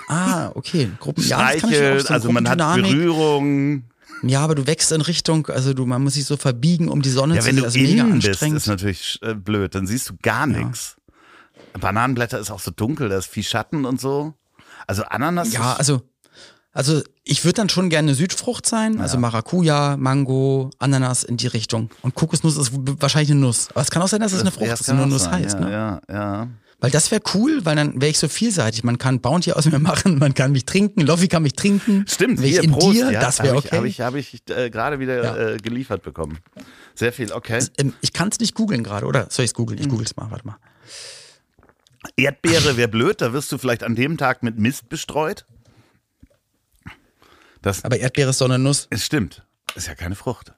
Ah, okay. Gruppen. Ja, streichelt, so also man hat. Berührung. Ja, aber du wächst in Richtung, also du, man muss sich so verbiegen, um die Sonne Ja, zu wenn sehen. du Das ist mega innen bist, ist natürlich äh, blöd. Dann siehst du gar nichts. Bananenblätter ist auch so dunkel, da ist viel Schatten und so. Also Ananas ja, ist, also Also ich würde dann schon gerne Südfrucht sein, also Maracuja, Mango, Ananas in die Richtung. Und Kokosnuss ist wahrscheinlich eine Nuss. Aber es kann auch sein, dass es eine Frucht Ja, ist, das die nur Nuss sein. heißt. ja, Ne? ja, ja. Weil das wäre cool, weil dann wäre ich so vielseitig. Man kann Bounty aus mir machen, man kann mich trinken, Loffi kann mich trinken. Stimmt, Wär ich hier, in Prost, dir, ja, das wäre okay. Ich, Habe ich, hab ich äh, gerade wieder Ja. äh, geliefert bekommen. Sehr viel, okay. Ähm, ich kann es nicht googeln gerade, oder? Soll ich es googeln? Ich google es mal, warte mal. Erdbeere wäre blöd, da wirst du vielleicht an dem Tag mit Mist bestreut. Das Aber Erdbeere ist doch eine Nuss. es stimmt. Ist ja keine Frucht.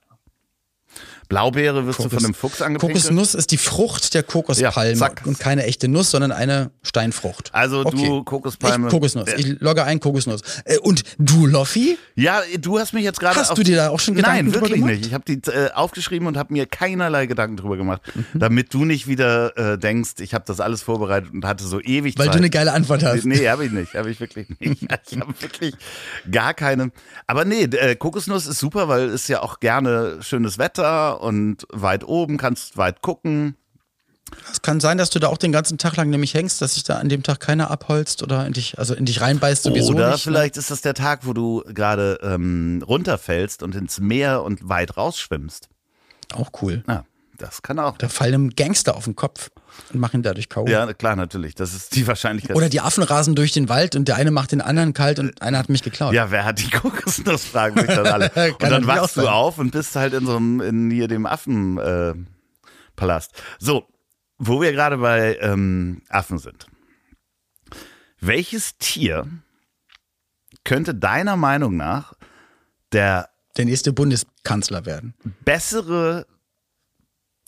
Blaubeere wirst du Kokos- von einem Fuchs angepinkelt. Kokosnuss ist die Frucht der Kokospalme Ja, und keine echte Nuss, sondern eine Steinfrucht. Also du, Okay. Kokospalme. Ich, Kokosnuss. Ja. Ich logge ein Kokosnuss. Äh, und du, Loffi? Ja, du hast mich jetzt gerade. Hast auf- du dir da auch schon Gedanken Nein, wirklich nicht. Ich habe die äh, aufgeschrieben und habe mir keinerlei Gedanken drüber gemacht, Mhm. damit du nicht wieder äh, denkst, ich habe das alles vorbereitet und hatte so ewig Weil Zeit. du eine geile Antwort hast. Nee, habe ich nicht. Habe ich wirklich nicht. Ich habe wirklich gar keine. Aber nee, äh, Kokosnuss ist super, weil es ja auch gerne schönes Wetter und weit oben kannst weit gucken. Es kann sein, dass du da auch den ganzen Tag lang nämlich hängst, dass sich da an dem Tag keiner abholzt oder in dich, also in dich reinbeißt sowieso Oder nicht. ne? vielleicht ist das der Tag, wo du gerade ähm, runterfällst und ins Meer und weit rausschwimmst. Auch cool. Ja, das kann auch. Da fallen einem Gangster auf den Kopf und machen dadurch K.O. Ja, klar, natürlich. Das ist die Wahrscheinlichkeit. Oder die Affen rasen durch den Wald und der eine macht den anderen kalt und einer hat mich geklaut. ja, wer hat die Kokosnuss, fragen sich dann alle. Und dann wachst du auf und bist halt in so einem, in hier dem Affenpalast. Äh, so, wo wir gerade bei ähm, Affen sind. Welches Tier könnte deiner Meinung nach der Der nächste Bundeskanzler werden. bessere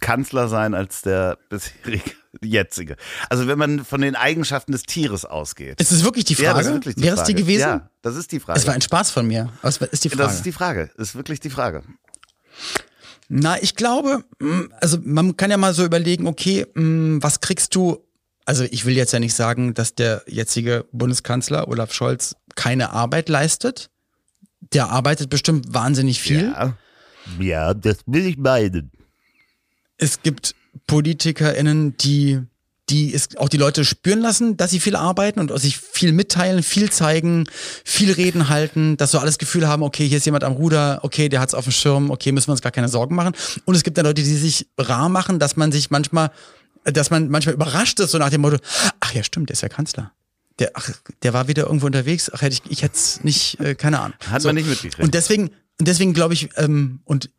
Kanzler sein als der bisherige, jetzige? Also wenn man von den Eigenschaften des Tieres ausgeht. Ist es wirklich die Frage? Ja, das ist wirklich die Wäre es Frage. die gewesen? Ja, das ist die Frage. Es war ein Spaß von mir. Aber es ist die Frage. Das ist die Frage. Das ist wirklich die Frage. Na, ich glaube, mh, also man kann ja mal so überlegen, okay, mh, was kriegst du? Also ich will jetzt ja nicht sagen, dass der jetzige Bundeskanzler Olaf Scholz keine Arbeit leistet. Der arbeitet bestimmt wahnsinnig viel. Ja. ja, das will ich meinen. Es gibt PolitikerInnen, die, die es auch die Leute spüren lassen, dass sie viel arbeiten und sich viel mitteilen, viel zeigen, viel reden halten, dass so alles Gefühl haben, okay, hier ist jemand am Ruder, okay, der hat's auf dem Schirm, okay, müssen wir uns gar keine Sorgen machen. Und es gibt dann Leute, die sich rar machen, dass man sich manchmal, dass man manchmal überrascht ist, so nach dem Motto, ach ja, stimmt, der ist ja Kanzler. Der, ach, der war wieder irgendwo unterwegs, ach, hätte ich, ich hätte es nicht, äh, keine Ahnung. Hat man nicht mitgekriegt. Und deswegen, und deswegen glaube ich, ähm, und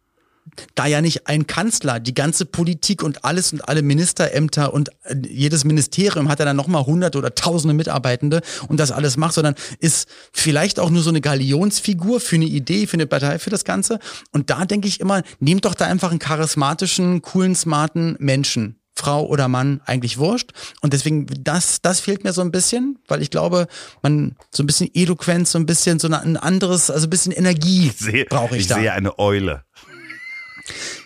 da ja nicht ein Kanzler die ganze Politik und alles und alle Ministerämter und äh, jedes Ministerium hat ja dann nochmal hunderte oder tausende Mitarbeitende und das alles macht, sondern ist vielleicht auch nur so eine Galionsfigur für eine Idee, für eine Partei, für das Ganze. Und da denke ich immer, nehmt doch da einfach einen charismatischen, coolen, smarten Menschen. Frau oder Mann eigentlich wurscht. Und deswegen, das, das fehlt mir so ein bisschen, weil ich glaube, man so ein bisschen Eloquenz, so ein bisschen so ein anderes, also ein bisschen Energie Ich brauche ich, ich da. sehe eine Eule.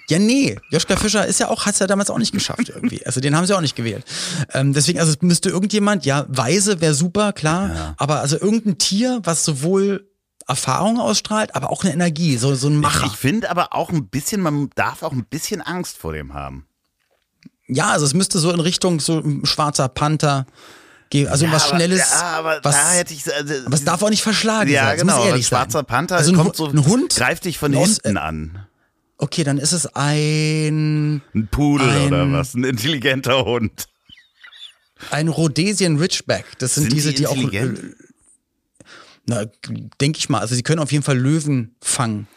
Ja, nee, Joschka Fischer ist ja auch, hat's ja damals auch nicht geschafft irgendwie. Also den haben sie auch nicht gewählt. Ähm, deswegen, also es müsste irgendjemand, ja, Weise wäre super, klar, aber also irgendein Tier, was sowohl Erfahrung ausstrahlt, aber auch eine Energie, so, so ein Macher. Ich finde aber auch ein bisschen, man darf auch ein bisschen Angst vor dem haben. ja, also es müsste so in Richtung so ein schwarzer Panther gehen, also was aber, Schnelles. Ja, aber was, da hätte ich. Also, aber es darf auch nicht verschlagen ja, sein. es genau. Schwarzer. Panther also ein, kommt so, ein Hund greift dich von hinten an. Okay, dann ist es ein Ein Pudel ein- oder was? Ein intelligenter Hund. ein Rhodesian Ridgeback. Das sind, Sind diese, die die, auch äh, Na, denke ich mal. Also sie können auf jeden Fall Löwen fangen.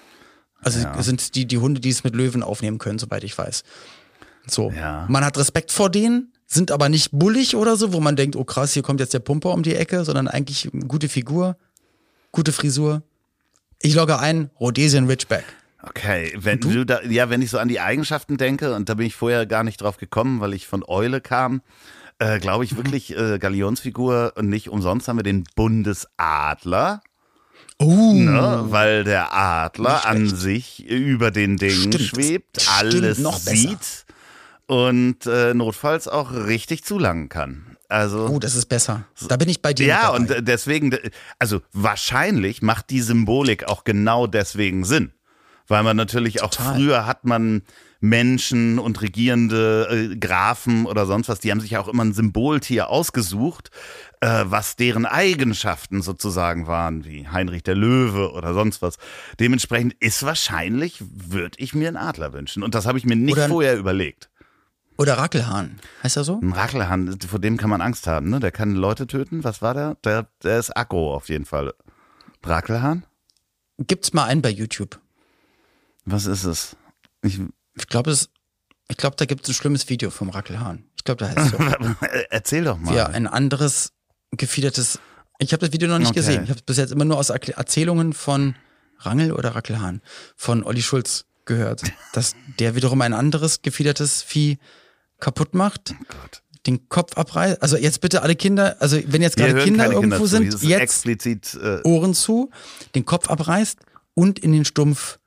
Also Ja. sind die, die Hunde, die es mit Löwen aufnehmen können, soweit ich weiß. So. Ja. Man hat Respekt vor denen, sind aber nicht bullig oder so, wo man denkt, oh krass, hier kommt jetzt der Pumper um die Ecke, sondern eigentlich eine gute Figur, gute Frisur. Ich logge ein, Rhodesian Ridgeback. Okay, wenn du? da, ja, wenn ich so an die Eigenschaften denke, und da bin ich vorher gar nicht drauf gekommen, weil ich von Eule kam, äh, glaube ich wirklich äh, Galionsfigur und nicht umsonst haben wir den Bundesadler. Oh, Ne, weil der Adler an sich über den Dingen Stimmt, schwebt, stimmt, alles sieht und äh, notfalls auch richtig zulangen kann. Also oh, das ist besser. Da bin ich bei dir. ja, und deswegen, also wahrscheinlich macht die Symbolik auch genau deswegen Sinn. Weil man natürlich auch Total. früher hat man Menschen und regierende äh, Grafen oder sonst was, die haben sich ja auch immer ein Symboltier ausgesucht, äh, was deren Eigenschaften sozusagen waren, wie Heinrich der Löwe oder sonst was. Dementsprechend ist wahrscheinlich, würde ich mir einen Adler wünschen. Und das habe ich mir nicht Oder vorher überlegt. Oder Rackelhahn. Heißt er so? Ein Rackelhahn, vor dem kann man Angst haben, ne? Der kann Leute töten. Was war der? Der, der ist aggro auf jeden Fall. Rackelhahn? Gibt's mal einen bei YouTube. Was ist es? Ich, Ich glaube, es, ich glaube, da gibt's ein schlimmes Video vom Rackelhahn. Ich glaube, da heißt es so. erzähl doch mal. Er ein anderes gefiedertes. Ich habe das Video noch nicht Okay. gesehen. Ich habe bis jetzt immer nur aus Erzählungen von Rangel oder Rackelhahn von Olli Schulz gehört, dass der wiederum ein anderes gefiedertes Vieh kaputt macht, Gott. den Kopf abreißt. Also jetzt bitte alle Kinder, also wenn jetzt gerade Kinder irgendwo zu. sind, jetzt explizit. Äh, Ohren zu, den Kopf abreißt und in den Stumpf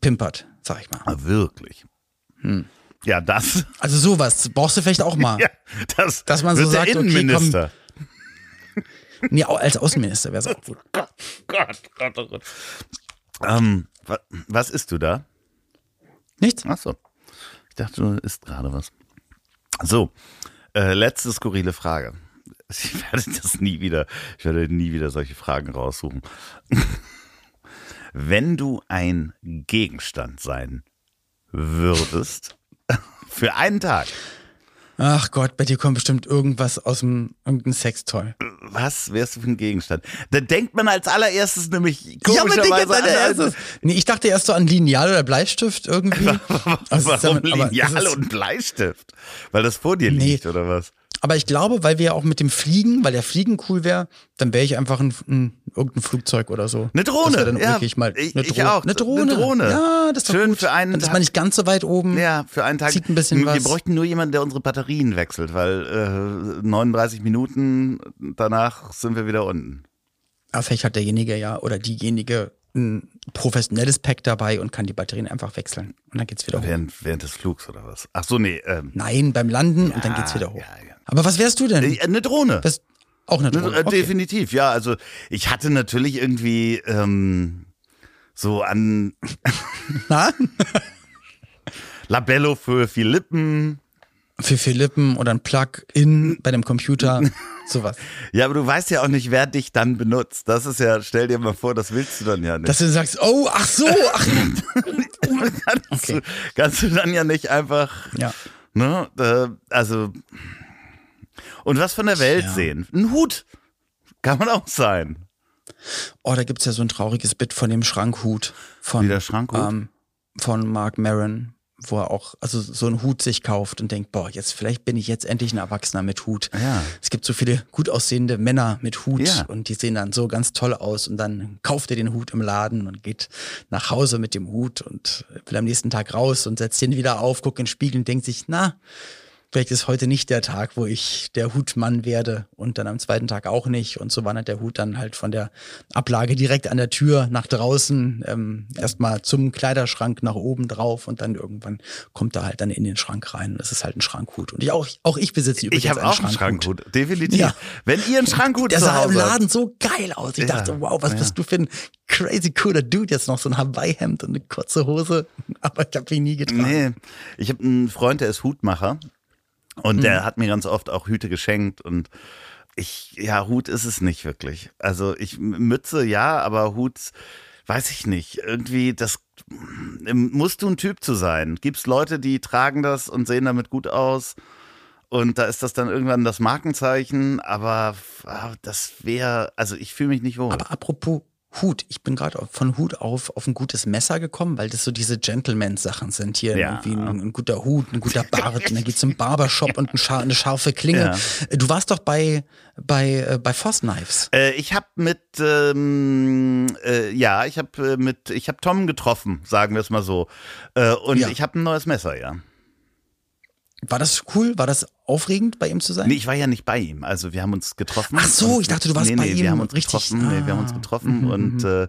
pimpert, sag ich mal. ah, wirklich. Hm. Ja, das. Also sowas brauchst du vielleicht auch mal. Ja, das. Dass man so sagt, der okay, komm. Innenminister. Nee, als Außenminister wäre es auch gut. Gott, Gott, Gott, oh Gott. Ähm, wa, was isst du da? Nichts? Ach so. Ich dachte, du isst gerade was. So, äh, letzte skurrile Frage. Ich werde das nie wieder, ich werde nie wieder solche Fragen raussuchen. Wenn du ein Gegenstand sein würdest, für einen Tag, Ach Gott, bei dir kommt bestimmt irgendwas aus dem irgendein Sextoy. was wärst du für ein Gegenstand? Da denkt man als allererstes nämlich Ja, komischerweise an, erste. Nee, ich dachte erst so an Lineal oder Bleistift irgendwie. Also, Warum damit- Lineal und Bleistift? Weil das vor dir Nee. liegt, oder was? Aber ich glaube, weil wir ja auch mit dem Fliegen, weil der Fliegen cool wäre, dann wäre ich einfach ein, ein, irgendein Flugzeug oder so. Eine Drohne, Das dann ja, wirklich mal ich- eine ich Drohne. auch. Eine Drohne. Eine Drohne. Ja, das ist Schön gut. für einen Dann ist man nicht ganz so weit oben. Ja, für einen Tag. Zieht ein bisschen wir, wir was. bräuchten nur jemanden, der unsere Batterien wechselt, weil äh, 39 Minuten danach sind wir wieder unten. Aber vielleicht hat derjenige ja oder diejenige ein professionelles Pack dabei und kann die Batterien einfach wechseln. Und dann geht's wieder hoch. Während, während des Flugs oder was? Ach so, nee. Ähm, Nein, beim Landen und dann geht's wieder hoch. ja, ja. Aber was wärst du denn? äh, eine Drohne. Das auch eine Ne, Drohne. äh, Okay. Definitiv, ja. Also ich hatte natürlich irgendwie ähm, so an Na? Labello für Philippen. Für Philippen oder ein Plug-in bei dem Computer. Sowas. Ja, aber du weißt ja auch nicht, wer dich dann benutzt. Das ist ja, stell dir mal vor, das willst du dann ja nicht. Dass du sagst, oh, ach so, ach. kannst, Okay. du, kannst du dann ja nicht einfach, Ja. ne, äh, also und was von der Welt Ja. sehen. Ein Hut kann man auch sein. Oh, da gibt's ja so ein trauriges Bit von dem Schrankhut von, Wie der Schrankhut? ähm, von Mark Maron, wo er auch also so einen Hut sich kauft und denkt, boah, jetzt vielleicht bin ich jetzt endlich ein Erwachsener mit Hut. Ja. Es gibt so viele gut aussehende Männer mit Hut Ja. und die sehen dann so ganz toll aus und dann kauft er den Hut im Laden und geht nach Hause mit dem Hut und will am nächsten Tag raus und setzt den wieder auf, guckt in den Spiegel und denkt sich, na, vielleicht ist heute nicht der Tag, wo ich der Hutmann werde und dann am zweiten Tag auch nicht. Und so wandert der Hut dann halt von der Ablage direkt an der Tür nach draußen, ähm, erstmal zum Kleiderschrank nach oben drauf und dann irgendwann kommt er halt dann in den Schrank rein. Und das ist halt ein Schrankhut. Und ich auch, auch ich besitze übrigens Ich habe auch einen Schrankhut. Schrankhut, definitiv. Ja. Wenn ihr einen Schrankhut Der zu sah im habt, Laden so geil aus. Ich Ja, dachte, wow, was ja. bist du für ein crazy cooler Dude jetzt noch so ein Hawaii-Hemd und eine kurze Hose. Aber ich habe ihn nie getragen. Nee, ich habe einen Freund, der ist Hutmacher und Mhm. der hat mir ganz oft auch Hüte geschenkt und ich, ja, Hut ist es nicht wirklich. Also ich, Mütze ja, aber Hut, weiß ich nicht. Irgendwie, das ähm, musst du ein Typ zu sein. Gibt's Leute, die tragen das und sehen damit gut aus und da ist das dann irgendwann das Markenzeichen, aber ah, das wäre, also ich fühle mich nicht wohl. Aber apropos Hut, ich bin gerade von Hut auf auf ein gutes Messer gekommen, weil das so diese Gentleman-Sachen sind. Hier Ja. irgendwie ein, ein guter Hut, ein guter Bart, und dann geht's zum Barbershop und ein scha eine scharfe Klinge. Du warst doch bei bei äh, bei Foss Knives. Äh, ich habe mit, ähm, äh, ja, ich habe äh, mit, ich habe Tom getroffen, sagen wir es mal so. Äh, und Ja. ich habe ein neues Messer, ja. War das cool? War das aufregend, bei ihm zu sein? Nee, ich war ja nicht bei ihm. Also wir haben uns getroffen. Ach so, und- ich dachte, du warst nee, bei nee, ihm. Wir haben uns Richtig. getroffen. Nee, wir haben uns Ah. getroffen und äh,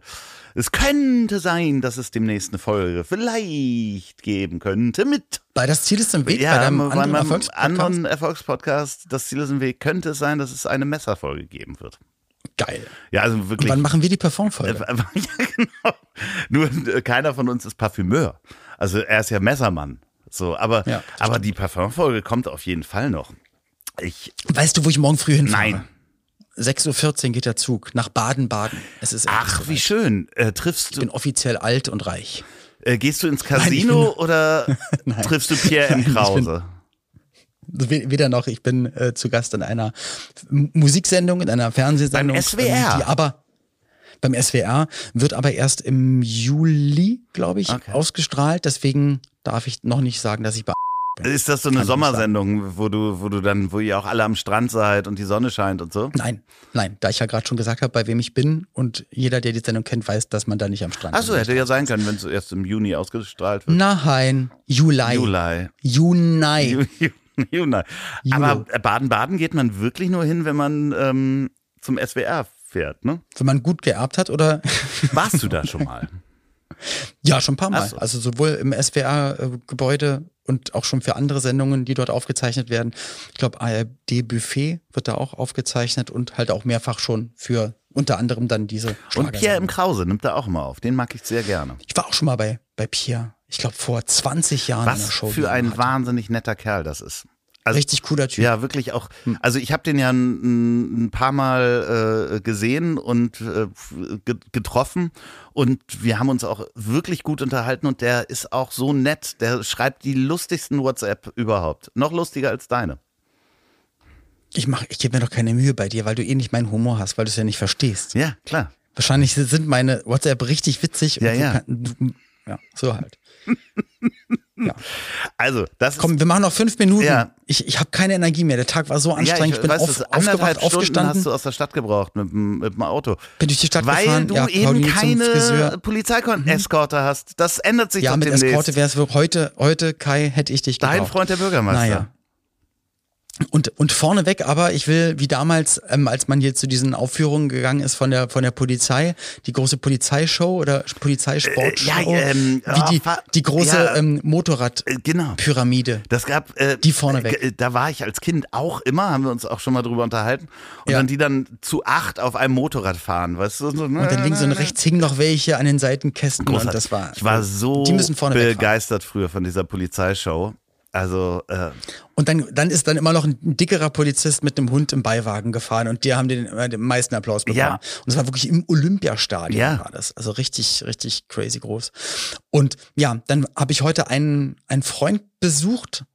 es könnte sein, dass es demnächst eine Folge vielleicht geben könnte mit Bei das Ziel ist im Weg, bei ja, deinem bei anderen meinem Erfolgspodcast. anderen Erfolgspodcast, das Ziel ist im Weg, könnte es sein, dass es eine Messerfolge geben wird. Geil. Ja, also Und wirklich. wann machen wir die Performfolge? ja, genau. Nur äh, keiner von uns ist Parfümeur. Also er ist ja Messermann. So, aber, Ja, aber die Parfumfolge kommt auf jeden Fall noch. Ich, Weißt du, wo ich morgen früh hinfahre? nein, 6.14 Uhr geht der Zug nach Baden-Baden. Es ist Ach, wie schön. Äh, triffst Ich du, bin offiziell alt und reich. äh, gehst du ins ich Casino oder Nein. triffst du Pierre M. Ich bin- Krause? We- Weder noch, ich bin äh, zu Gast in einer Musiksendung, in einer Fernsehsendung. Beim SWR? Die aber beim SWR wird aber erst im Juli, glaube ich, Okay. ausgestrahlt. Deswegen darf ich noch nicht sagen, dass ich bei Ist das so eine Kann Sommersendung, wo du, wo du dann, wo ihr auch alle am Strand seid und die Sonne scheint und so? Nein, nein, da ich ja gerade schon gesagt habe, bei wem ich bin und jeder, der die Sendung kennt, weiß, dass man da nicht am Strand Achso, ist. hätte ja sein können, wenn es erst im Juni ausgestrahlt wird. Nein, Juli. Juli. Juni. Ju- Ju- Juni. Aber Baden-Baden geht man wirklich nur hin, wenn man ähm, zum SWR fährt, ne? Wenn man gut geerbt hat oder Warst du da schon mal? Ja, schon ein paar Mal. So. Also sowohl im SWR-Gebäude und auch schon für andere Sendungen, die dort aufgezeichnet werden. Ich glaube, ARD Buffet wird da auch aufgezeichnet und halt auch mehrfach schon für unter anderem dann diese Und Pierre Schlagersendung. M. Krause nimmt er auch immer auf. Den mag ich sehr gerne. Ich war auch schon mal bei, bei Pierre. Ich glaube, vor 20 Jahren in Was der Show. die für ein wahnsinnig netter Kerl das ist. Also, Richtig cooler Typ. Ja, wirklich auch. Also ich habe den ja ein, ein paar Mal äh, gesehen und äh, ge- getroffen und wir haben uns auch wirklich gut unterhalten und der ist auch so nett. Der schreibt die lustigsten WhatsApp überhaupt. Noch lustiger als deine. Ich mach, ich gebe mir doch keine Mühe bei dir, weil du eh nicht meinen Humor hast, weil du es ja nicht verstehst. Ja, klar. Wahrscheinlich sind meine WhatsApp richtig witzig. Ja, und ja. Kann, du, ja, so halt. ja. Also, das Komm, wir machen noch fünf Minuten. Ja. Ich, ich habe keine Energie mehr. Der Tag war so ist, ja, anstrengend. ich bin weiß, auf, aufgewacht, Stunden aufgestanden, hast du aus der Stadt gebraucht mit, dem- mit dem Auto. bin durch die Stadt Weil gefahren. du ja, eben keine. Polizeieskorte hast. Das ändert sich Ja, mit demnächst. Eskorte wäre es heute, heute, Kai, hätte ich dich Dein gebraucht. Freund der Bürgermeister. Naja. Und, und vorneweg aber, ich will, wie damals, ähm, als man hier zu diesen Aufführungen gegangen ist von der, von der Polizei, die große Polizeishow oder Polizeisportshow, Äh, ja, ähm, wie die, ah, die große ja. ähm, Äh, genau. Motorradpyramide. Das gab äh, Die vorneweg. äh, Da war ich als Kind auch immer, haben wir uns auch schon mal drüber unterhalten. Und Ja. dann die dann zu acht auf einem Motorrad fahren, weißt du? So, Und dann links und rechts hingen noch welche an den Seitenkästen und das war. ich war so die müssen begeistert früher von dieser Polizeishow. Also äh, Und dann, dann ist dann immer noch ein dickerer Polizist mit einem Hund im Beiwagen gefahren und die haben den, äh, den meisten Applaus bekommen. Ja. Und es war wirklich im Olympiastadion Ja. war das. Also richtig, richtig crazy groß. Und ja, dann habe ich heute einen, einen Freund besucht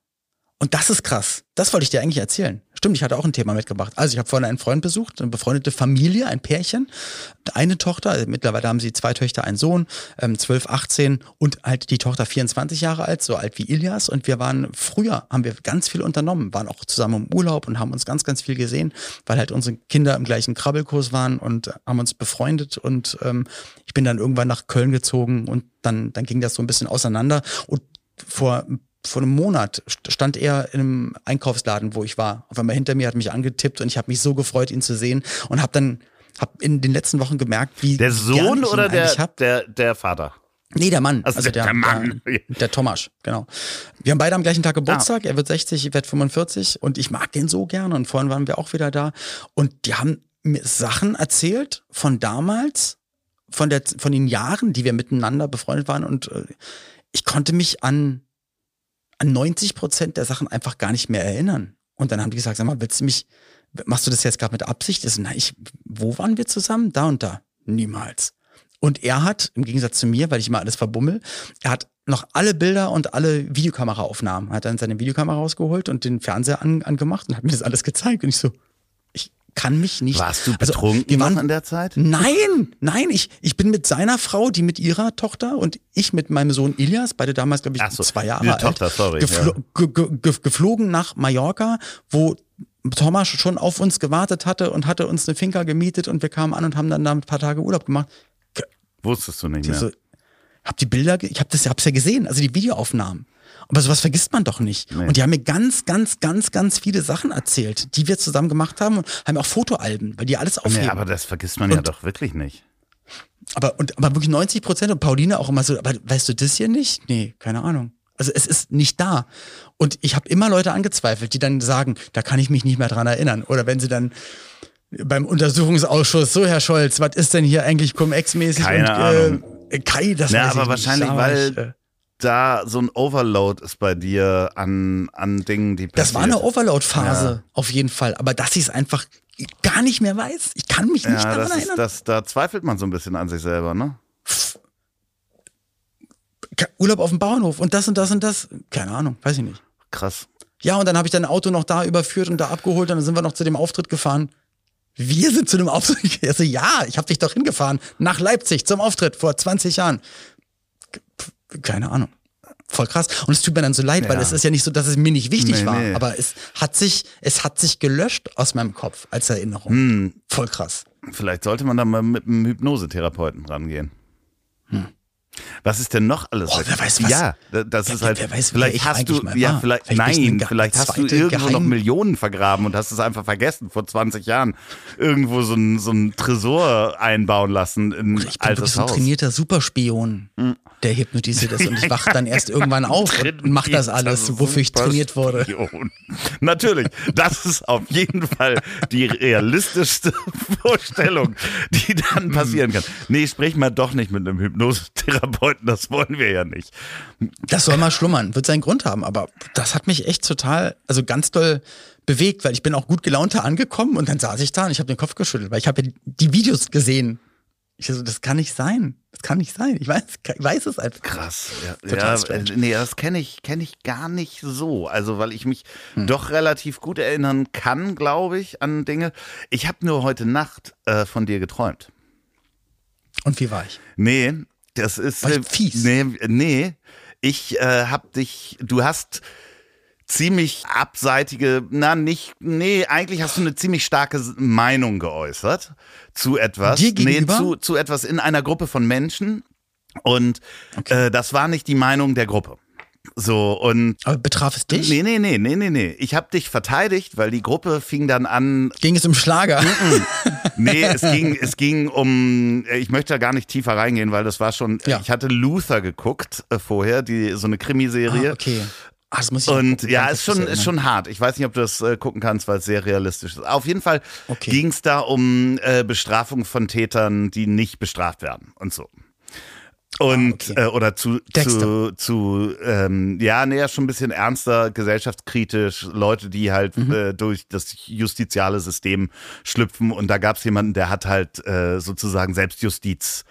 und das ist krass. Das wollte ich dir eigentlich erzählen. Stimmt, ich hatte auch ein Thema mitgebracht. Also ich habe vorhin einen Freund besucht, eine befreundete Familie, ein Pärchen, eine Tochter, mittlerweile haben sie zwei Töchter, einen Sohn, ähm, 12, 18 und halt die Tochter 24 Jahre alt, so alt wie Ilias. Und wir waren früher, haben wir ganz viel unternommen, waren auch zusammen im Urlaub und haben uns ganz, ganz viel gesehen, weil halt unsere Kinder im gleichen Krabbelkurs waren und haben uns befreundet. Und ähm, ich bin dann irgendwann nach Köln gezogen und dann, dann ging das so ein bisschen auseinander. Und vor vor einem Monat st- stand er in einem Einkaufsladen, wo ich war. Auf einmal hinter mir hat mich angetippt und ich habe mich so gefreut, ihn zu sehen und habe dann hab in den letzten Wochen gemerkt, wie der Sohn oder der, hab. der, der Vater? Nee, der Mann. Also Also, der- der, Mann. Der, der Tomasch, genau. Wir haben beide am gleichen Tag Ah. Geburtstag. Er wird 60, ich werde 45 und ich mag den so gern und vorhin waren wir auch wieder da und die haben mir Sachen erzählt von damals, von der von den Jahren, die wir miteinander befreundet waren und äh, ich konnte mich an an 90 Prozent der Sachen einfach gar nicht mehr erinnern. Und dann haben die gesagt, sag mal, willst du mich, machst du das jetzt gerade mit Absicht? Ich so, na, ich, wo waren wir zusammen? Da und da. Niemals. Und er hat, im Gegensatz zu mir, weil ich immer alles verbummel, er hat noch alle Bilder und alle Videokameraaufnahmen. Er hat dann seine Videokamera rausgeholt und den Fernseher an, angemacht und hat mir das alles gezeigt. Und ich so, kann mich nicht. Warst du Also, betrunken wir waren, in der Zeit? Nein, nein, ich, ich bin mit seiner Frau, die mit ihrer Tochter und ich mit meinem Sohn Ilias, beide damals, glaube ich, so, zwei Jahre alt, Tochter, sorry, geflo ge ge ge geflogen nach Mallorca, wo Thomas schon auf uns gewartet hatte und hatte uns eine Finca gemietet und wir kamen an und haben dann da ein paar Tage Urlaub gemacht. Wusstest du nicht Ich mehr. so, hab die Bilder, ich hab das, hab's ja gesehen, also die Videoaufnahmen. Aber sowas vergisst man doch nicht. Nee. Und die haben mir ganz, ganz, ganz, ganz viele Sachen erzählt, die wir zusammen gemacht haben und haben auch Fotoalben, weil die alles aufheben. Nee, aber das vergisst man ja Und- doch wirklich nicht. Aber, und, aber wirklich 90 Prozent und Pauline auch immer so, aber weißt du das hier nicht? Nee, keine Ahnung. Also es ist nicht da. Und ich habe immer Leute angezweifelt, die dann sagen, da kann ich mich nicht mehr dran erinnern. Oder wenn sie dann beim Untersuchungsausschuss, so Herr Scholz, was ist denn hier eigentlich Cum-Ex-mäßig? Keine und, Ahnung. Äh, Kai, das Ja, weiß aber ich wahrscheinlich, nicht. Weil ich, äh, Da so ein Overload ist bei dir an, an Dingen, die Das passiert. war eine Overload-Phase, auf jeden Fall. Aber dass ich es einfach gar nicht mehr weiß. Ich kann mich nicht Ja, daran das ist, erinnern. das, da zweifelt man so ein bisschen an sich selber, ne? Urlaub auf dem Bauernhof und das und das und das. Keine Ahnung, weiß ich nicht. Krass. Ja, und dann habe ich dein Auto noch da überführt und da abgeholt und dann sind wir noch zu dem Auftritt gefahren. Wir sind zu dem Auftritt gefahren. Also, ja, ich habe dich doch hingefahren. Nach Leipzig zum Auftritt vor 20 Jahren. Keine Ahnung. Voll krass. Und es tut mir dann so leid, weil Ja. es ist ja nicht so, dass es mir nicht wichtig Nee, war. nee. Aber es hat sich, es hat sich gelöscht aus meinem Kopf als Erinnerung. Hm, Voll krass. vielleicht sollte man da mal mit einem Hypnosetherapeuten rangehen. Was ist denn noch alles? Hm. wer weiß, was- ja, da- das wer- ist halt. wer weiß, vielleicht ich hast du, ja, vielleicht, Vielleicht nein, vielleicht hast du irgendwo noch Geheim- Millionen vergraben und hast es einfach vergessen vor 20 Jahren irgendwo so ein, so ein Tresor einbauen lassen in Ich bin altes so ein Haus. trainierter Superspion, der hypnotisiert ist und ich wach dann erst irgendwann auf und mach das alles, wofür ich trainiert wurde. Natürlich, das ist auf jeden Fall die realistischste Vorstellung, die Hm. dann passieren kann. Nee, sprich mal doch nicht mit einem Hypnosetherapeuten, das wollen wir ja nicht. Das soll mal schlummern, wird seinen Grund haben, aber das hat mich echt total, also ganz doll bewegt, weil ich bin auch gut gelaunt da angekommen und dann saß ich da und ich habe den Kopf geschüttelt, weil ich habe ja die Videos gesehen. Ich so, das kann nicht sein. Das kann nicht sein. Ich weiß, ich weiß es einfach. Krass, ja, Total ja äh, nee, das kenne ich, kenne ich gar nicht so. Also, weil ich mich Hm. doch relativ gut erinnern kann, glaube ich, an Dinge. Ich habe nur heute Nacht äh, von dir geträumt. Und wie war ich? Nee, das ist. War ich äh, fies? Nee, nee. Ich äh, hab dich. Du hast ziemlich abseitige, na nicht, nee, eigentlich hast du eine ziemlich starke Meinung geäußert zu etwas. Dir nee, gegenüber? zu, zu etwas in einer Gruppe von Menschen. Und äh, das war nicht die Meinung der Gruppe. So, und Aber betraf es dich? nee, nee, nee, nee, nee, nee. Ich habe dich verteidigt, weil die Gruppe fing dann an, Ging es um Schlager? Nee, es ging, es ging um, ich möchte da gar nicht tiefer reingehen, weil das war schon, Ja. ich hatte Luther geguckt äh, vorher, die, so eine Krimiserie. Ah, okay. Ah, das muss ich Und gucken. ja, ist schon, ist schon hart. Ich weiß nicht, ob du das äh, gucken kannst, weil es sehr realistisch ist. Auf jeden Fall Okay. ging es da um äh, Bestrafung von Tätern, die nicht bestraft werden und so. Und Ah, okay. äh, oder zu Dexter. zu zu ähm, ja näher schon ein bisschen ernster gesellschaftskritisch Leute die halt Mhm. äh, durch das justiziale System schlüpfen und da gab es jemanden der hat halt äh, sozusagen Selbstjustiz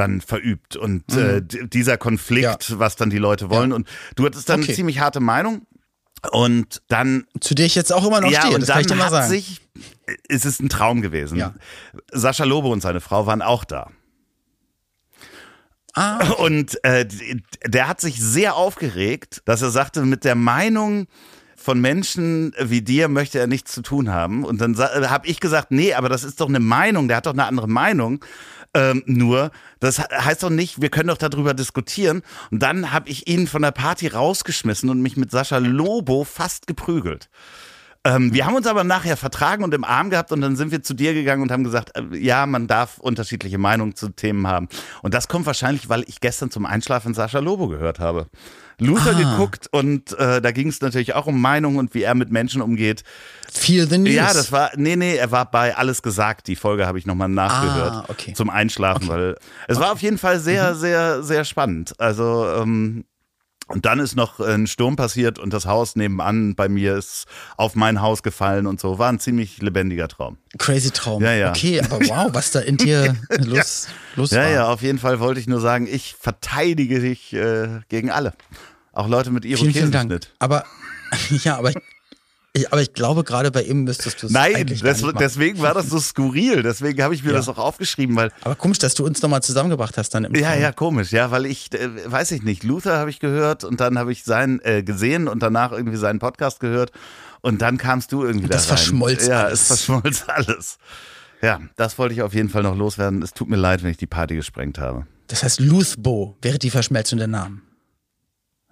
dann verübt und äh, d- dieser Konflikt Mhm. Ja. was dann die Leute wollen und du hattest dann Okay. eine ziemlich harte Meinung und dann Zu der ich jetzt auch immer noch ja, stehe, und das kann ich dir dann mal sagen. sich, es ist ein Traum gewesen. Ja. Sascha Lobe und seine Frau waren auch da. ah, Und äh, der hat sich sehr aufgeregt, dass er sagte, mit der Meinung von Menschen wie dir möchte er nichts zu tun haben. Und dann habe ich gesagt, nee, aber das ist doch eine Meinung, der hat doch eine andere Meinung. Ähm, nur, das he- heißt doch nicht, wir können doch darüber diskutieren. Und dann habe ich ihn von der Party rausgeschmissen und mich mit Sascha Lobo fast geprügelt. Ähm, wir haben uns aber nachher vertragen und im Arm gehabt und dann sind wir zu dir gegangen und haben gesagt, äh, ja, man darf unterschiedliche Meinungen zu Themen haben. Und das kommt wahrscheinlich, weil ich gestern zum Einschlafen Sascha Lobo gehört habe. Luther Ah. geguckt und äh, da ging es natürlich auch um Meinungen und wie er mit Menschen umgeht. Feel the News. Ja, das war, nee, nee, er war bei Alles gesagt. Die Folge habe ich nochmal nachgehört Ah, okay. zum Einschlafen, weil es war auf jeden Fall Mhm. sehr, sehr, sehr spannend. Also, ähm, und dann ist noch ein Sturm passiert und das Haus nebenan bei mir ist auf mein Haus gefallen und so. War ein ziemlich lebendiger Traum. Crazy Traum. Ja, ja. Okay, aber wow, was da in dir los, los Ja, war. ja, auf jeden Fall wollte ich nur sagen, ich verteidige dich äh, gegen alle. Auch Leute mit Vielen, vielen Dank. Irokesenschnitt. Aber, ja, aber ich, ich, aber ich glaube, gerade bei ihm müsstest du es Nein, das, deswegen war das so skurril. Deswegen habe ich mir Ja. das auch aufgeschrieben, weil Aber komisch, dass du uns nochmal zusammengebracht hast dann im Ja, Traum. ja, komisch, ja, weil ich, äh, weiß ich nicht, Luther habe ich gehört und dann habe ich sein äh, gesehen und danach irgendwie seinen Podcast gehört und dann kamst du irgendwie Das da rein. verschmolz ja, alles. es verschmolz alles. Ja, das wollte ich auf jeden Fall noch loswerden. Es tut mir leid, wenn ich die Party gesprengt habe. Das heißt, Luthbo wäre die Verschmelzung der Namen.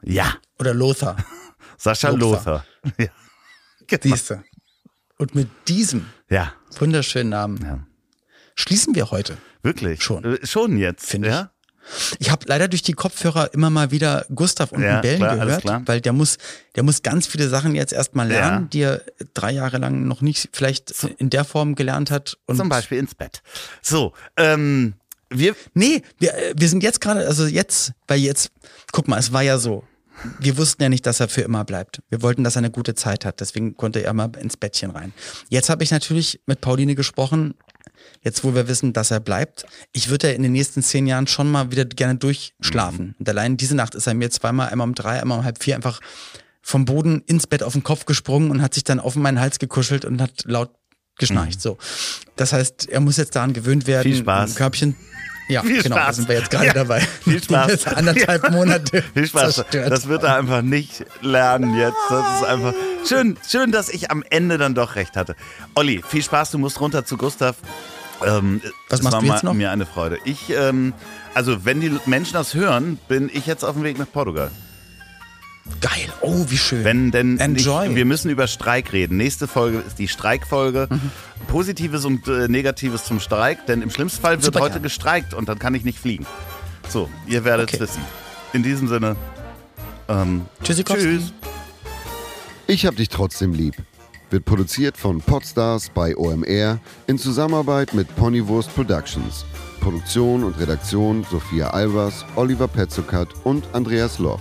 Ja, Oder Lothar. Sascha Lothar. Lothar. Ja. Genau. Siehst du. Und mit diesem ja, wunderschönen Namen ja, schließen wir heute. wirklich. Schon. Äh, Schon jetzt, Finde ich. ja? Ich habe leider durch die Kopfhörer immer mal wieder Gustav und Ja, Bellen klar, gehört, weil der muss, der muss ganz viele Sachen jetzt erstmal lernen, Ja. die er drei Jahre lang noch nicht vielleicht in der Form gelernt hat. Und Zum Beispiel ins Bett. So, ähm, wir, Nee, wir, äh, wir sind jetzt gerade, also jetzt, weil jetzt, guck mal, es war ja so. wir wussten ja nicht, dass er für immer bleibt. Wir wollten, dass er eine gute Zeit hat. Deswegen konnte er mal ins Bettchen rein. Jetzt habe ich natürlich mit Pauline gesprochen. Jetzt, wo wir wissen, dass er bleibt. Ich würde ja in den nächsten zehn Jahren schon mal wieder gerne durchschlafen. Und allein diese Nacht ist er mir zweimal, einmal um drei, einmal um halb vier einfach vom Boden ins Bett auf den Kopf gesprungen und hat sich dann auf meinen Hals gekuschelt und hat laut geschnarcht. So. Das heißt, er muss jetzt daran gewöhnt werden. Viel Spaß. Körbchen. Ja, Viel genau, Spaß. da sind wir jetzt gerade Ja, dabei. viel Spaß. Anderthalb Monate. Viel Spaß. zerstört. Das wird er einfach nicht lernen jetzt. Das ist einfach schön, schön, dass ich am Ende dann doch recht hatte. Olli, viel Spaß. Du musst runter zu Gustav. Ähm, Was machst war du jetzt noch? mir eine Freude. Ich, ähm, also wenn die Menschen das hören, bin ich jetzt auf dem Weg nach Portugal. Geil. Oh, wie schön. Wenn denn Enjoy. Nicht, wir müssen über Streik reden. Nächste Folge ist die Streikfolge. Mhm. Positives und äh, Negatives zum Streik, denn im schlimmsten Fall wird Super heute gerne. gestreikt und dann kann ich nicht fliegen. So, ihr werdet Okay. wissen. In diesem Sinne, ähm, tschüss. Ich hab dich trotzdem lieb. Wird produziert von Podstars bei OMR in Zusammenarbeit mit Ponywurst Productions. Produktion und Redaktion Sophia Albers, Oliver Petzokat und Andreas Loff.